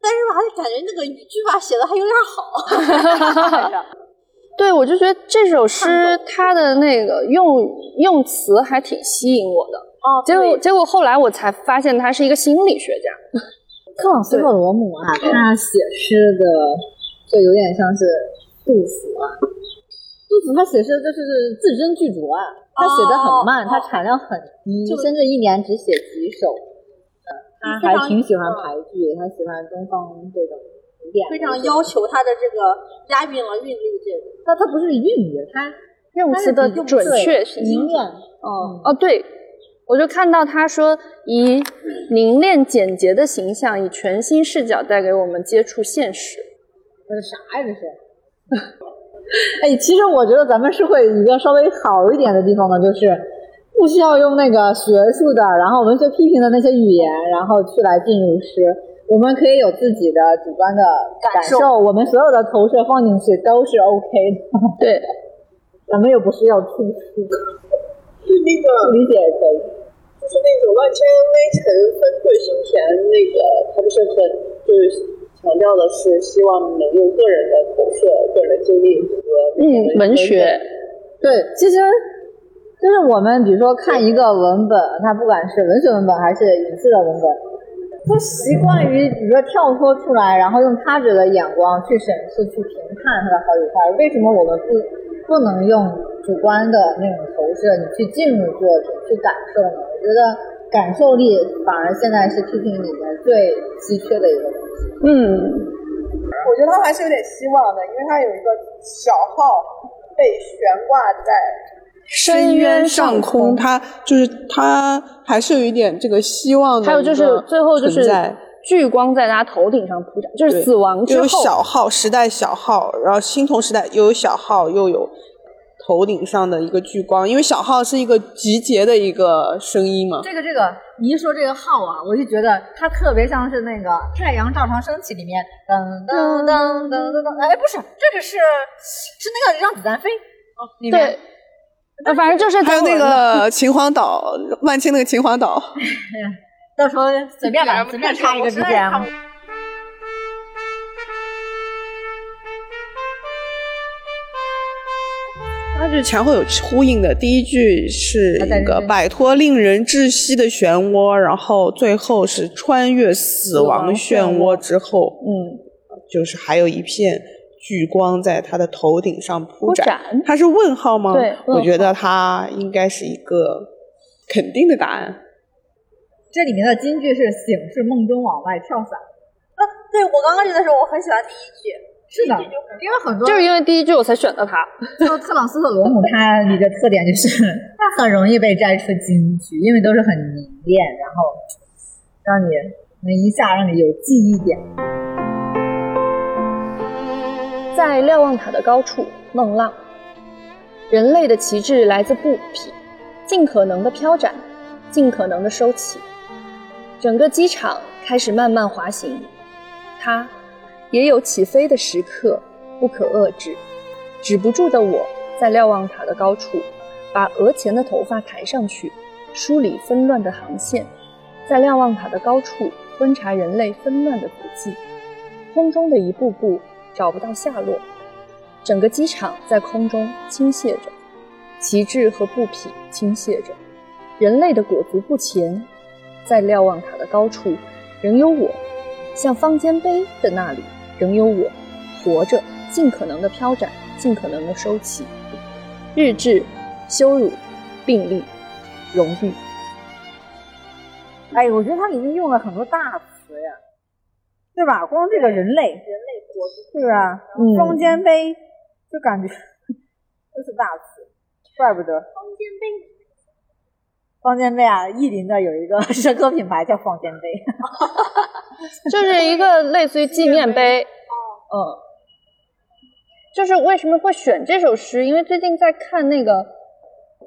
但是吧，感觉那个语句吧写的还有点好。对，我就觉得这首诗它的那个用用词还挺吸引我的。哦结果结果后来我才发现他是一个心理学家。克朗斯特罗姆啊，他写诗的就有点像是杜甫啊。杜甫他写诗就是字斟句酌啊，他写的很慢，哦他产量很低，甚至一年只写几首。嗯，他还挺喜欢排句的，他喜欢东方这种古典，非常要求他的这个押韵了韵律这个。他他不是韵律，他用词的准确性凝练。哦哦，对，我就看到他说，以凝练简洁的形象，以全新视角带给我们接触现实。这是啥呀？这是？哎，其实我觉得咱们社会一个稍微好一点的地方呢，就是不需要用那个学术的，然后文学批评的那些语言，然后去来进入诗。我们可以有自己的主观的感受，我们所有的投射放进去都是 OK 的。对，咱们又不是要出书，那个不 理解也可以。就是那种万千微尘纷坠心田，那个他不是很就是强调的是希望能用个人的投射、个人的经历和嗯，文学，对，其实就是我们比如说看一个文本，它不管是文学文本还是影视的文本，都习惯于比如说跳脱出来，然后用他者的眼光去审视、去评判它的好与坏。为什么我们不不能用主观的那种投射，你去进入作品去感受呢？我觉得感受力反而现在是批评里面最稀缺的一个东西。嗯，我觉得他还是有点希望的，因为他有一个小号被悬挂在深渊上空，他就是他还是有一点这个希望的。还有就是最后就是聚光在他头顶上铺展，就是死亡之后有小号时代小号，然后青铜时代又有小号，又有头顶上的一个聚光，因为小号是一个集结的一个声音嘛。这个这个，你一说这个号啊，我就觉得它特别像是那个《太阳照常升起》里面噔噔噔噔噔噔，哎，不是，这个是是那个让子弹飞哦，里面对，呃，反正就是还有那个秦皇岛，万青那个秦皇岛，到时候随便来，随便插一个 BGM。它是前后有呼应的。第一句是一个摆脱令人窒息的漩涡，然后最后是穿越死亡漩涡之后，嗯，就是还有一片聚光在他的头顶上铺展。它是问号吗？对我觉得它应该是一个肯定的答案。这里面的金句是“醒是梦中往外跳伞啊，对我刚刚觉得时候，我很喜欢第一句。”，是的，因为很多就是因为第一句我才选的他。特特朗斯特罗姆他一个特点就是他很容易被摘出金句，因为都是很凝练，然后让你能一下让你有记忆点。在瞭望塔的高处，梦浪。人类的旗帜来自布匹，尽可能的飘展，尽可能的收起。整个机场开始慢慢滑行，它也有起飞的时刻，不可遏制。止不住的我在瞭望塔的高处，把额前的头发抬上去，梳理纷乱的航线，在瞭望塔的高处观察人类纷乱的足迹。空中的一步步找不到下落，整个机场在空中倾泻着，旗帜和布匹倾泻着，人类的裹足不前。在瞭望塔的高处，仍有我；像方尖碑的那里，仍有我，活着，尽可能的飘展，尽可能的收起。日志、羞辱、病例、荣誉。哎，我觉得它里面用了很多大词呀，对吧？光这个人类，人类果是啊，嗯双肩背，就感觉 都是大词，怪不得方尖碑，方尖碑啊，意林的有一个 社科品牌叫方尖碑。就是一个类似于纪念碑。嗯，就是为什么会选这首诗？因为最近在看那个《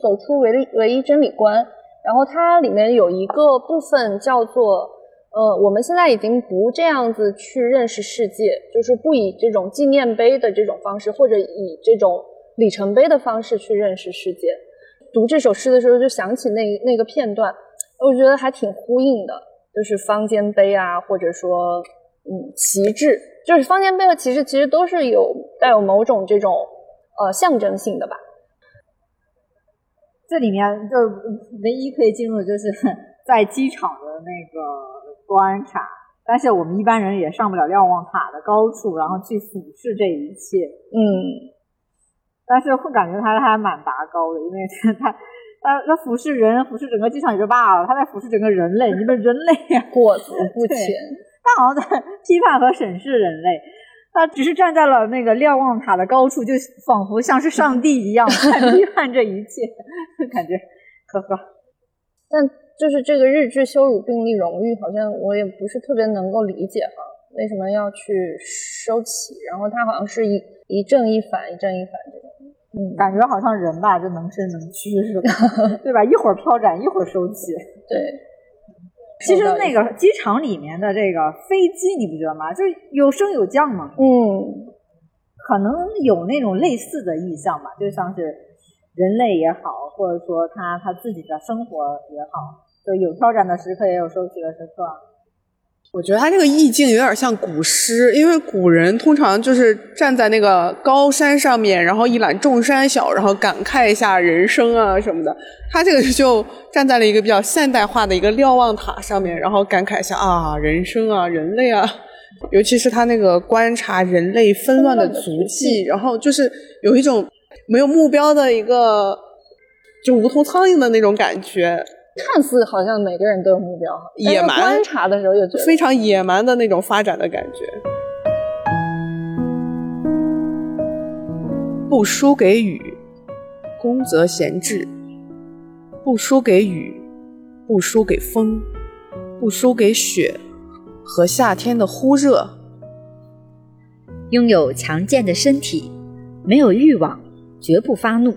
走出唯一唯一真理观》，然后它里面有一个部分叫做呃，我们现在已经不这样子去认识世界，就是不以这种纪念碑的这种方式，或者以这种里程碑的方式去认识世界。读这首诗的时候，就想起那那个片段，我觉得还挺呼应的，就是方尖碑啊，或者说嗯旗帜，就是方尖碑和旗帜其实都是有带有某种这种呃象征性的吧。这里面就唯一可以进入的就是 在机场的那个观察，但是我们一般人也上不了瞭望塔的高处，然后去俯视这一切。嗯，但是会感觉他还蛮拔高的，因为 他他他俯视人，俯视整个机场也就罢了，他在俯视整个人类，你们人类呀，过足 不前。他好像在批判和审视人类。他只是站在了那个瞭望塔的高处，就仿佛像是上帝一样在批判这一切，感觉呵呵。但就是这个日志羞辱病例荣誉，好像我也不是特别能够理解哈，为什么要去收起？然后他好像是一一正一反，一正一反这种。嗯，感觉好像人吧，就能伸能屈似的，对吧？一会儿飘展，一会儿收起。对。其实那个机场里面的这个飞机，你不觉得吗？就是有升有降嘛。嗯，可能有那种类似的意象吧，就像是人类也好，或者说他他自己的生活也好，就有飘展的时刻，也有收起的时刻。我觉得他这个意境有点像古诗，因为古人通常就是站在那个高山上面，然后一览众山小，然后感慨一下人生啊什么的。他这个就站在了一个比较现代化的一个瞭望塔上面，然后感慨一下啊人生啊人类啊，尤其是他那个观察人类纷乱的足迹，然后就是有一种没有目标的一个就无头苍蝇的那种感觉。看似好像每个人都有目标，野蛮观察的时候又觉得非常野蛮的那种发展的感觉。不输给雨，宫则闲置；不输给雨，不输给风，不输给雪和夏天的忽热。拥有强健的身体，没有欲望，绝不发怒，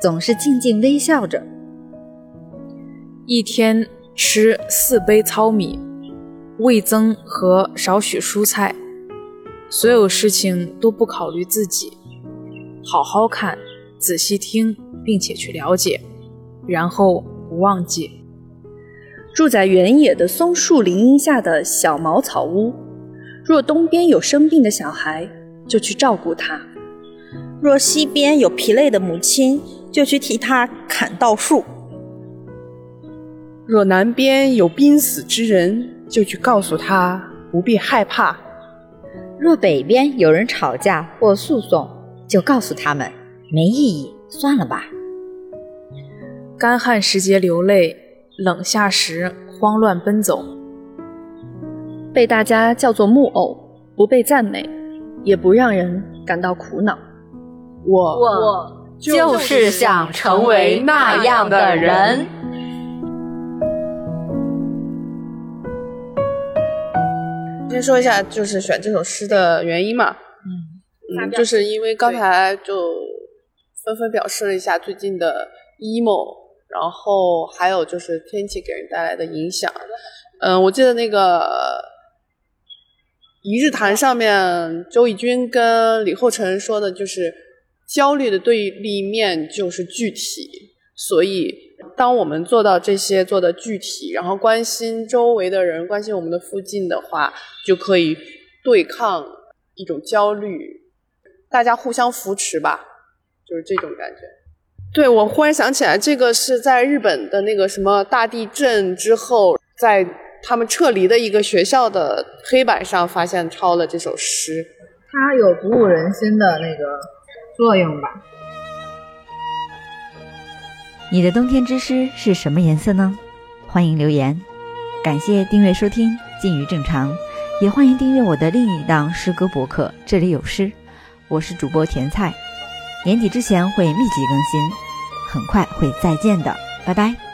总是静静微笑着。一天吃四杯糙米，味增和少许蔬菜，所有事情都不考虑自己，好好看，仔细听，并且去了解，然后不忘记。住在原野的松树林荫下的小茅草屋，若东边有生病的小孩，就去照顾他；若西边有疲累的母亲，就去替他砍稻树。若南边有濒死之人，就去告诉他不必害怕；若北边有人吵架或诉讼，就告诉他们没意义，算了吧。干旱时节流泪，冷夏时慌乱奔走，被大家叫做木偶，不被赞美，也不让人感到苦恼。我我就是想成为那样的人。先说一下，就是选这首诗的原因嘛。嗯嗯，就是因为刚才就纷纷表示了一下最近的 emo，然后还有就是天气给人带来的影响。嗯，我记得那个一日谈上面，周轶君跟李厚成说的就是焦虑的对立面就是具体，所以。当我们做到这些做的具体，然后关心周围的人，关心我们的附近的话，就可以对抗一种焦虑，大家互相扶持吧，就是这种感觉。对，我忽然想起来，这个是在日本的那个什么大地震之后，在他们撤离的一个学校的黑板上发现抄了这首诗，它有鼓舞人心的那个作用吧。你的冬天之诗是什么颜色呢？欢迎留言。感谢订阅收听《近于正常》，也欢迎订阅我的另一档诗歌博客《这里有诗》。我是主播甜菜，年底之前会密集更新，很快会再见的，拜拜。